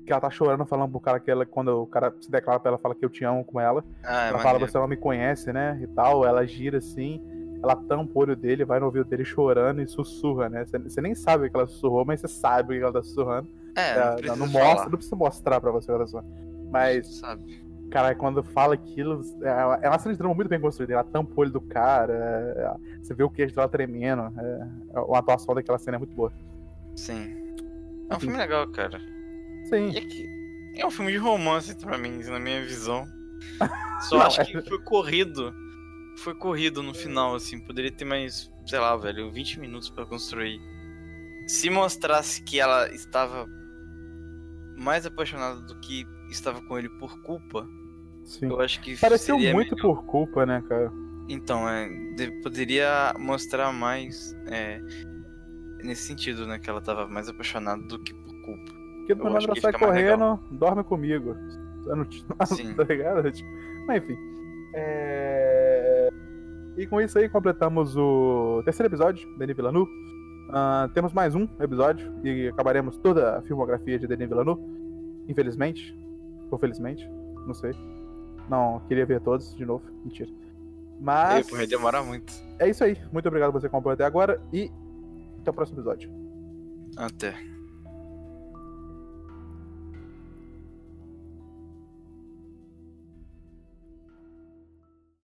que ela tá chorando falando pro cara que ela, quando o cara se declara pra ela, fala que eu te amo com ela. Ah, é ela fala, maneiro. você não me conhece, né? E tal. Ela gira assim, ela tampa o olho dele, vai no ouvido dele chorando e sussurra, né? Você, nem sabe que ela sussurrou, mas você sabe que ela tá sussurrando. É, É, não, não, mostra, não precisa mostrar pra você, olha só. Mas, Sabe? cara, quando fala aquilo, é é uma cena de drama muito bem construída. Ela tampa o olho do cara, é- você vê o queijo dela tremendo. É- a atuação daquela cena é muito boa. Sim. É um filme legal, cara. Sim. É que é um filme de romance pra mim, na minha visão. Só Não, acho é- que foi corrido. Foi corrido no final, assim. Poderia ter mais, sei lá, velho, 20 minutos pra construir. Se mostrasse que ela estava mais apaixonada do que estava com ele por culpa, Sim. eu acho que Pareceu muito melhor. por culpa, né, cara? Então, é, de- poderia mostrar mais é, nesse sentido, né? Que ela tava mais apaixonada do que. Porque momento acho ela sai mais correndo, dorme comigo. Sim. tá ligado? Tipo, Mas enfim. É... E com isso aí completamos o terceiro episódio de Denis Villeneuve. Ah, temos mais um episódio e acabaremos toda a filmografia de Denis Villeneuve. Infelizmente. Ou felizmente. Não sei. Não, queria ver todos de novo. Mentira. Mas Ei, porra, demora muito. é isso aí. Muito obrigado por você que acompanhou até agora e até o próximo episódio. Até.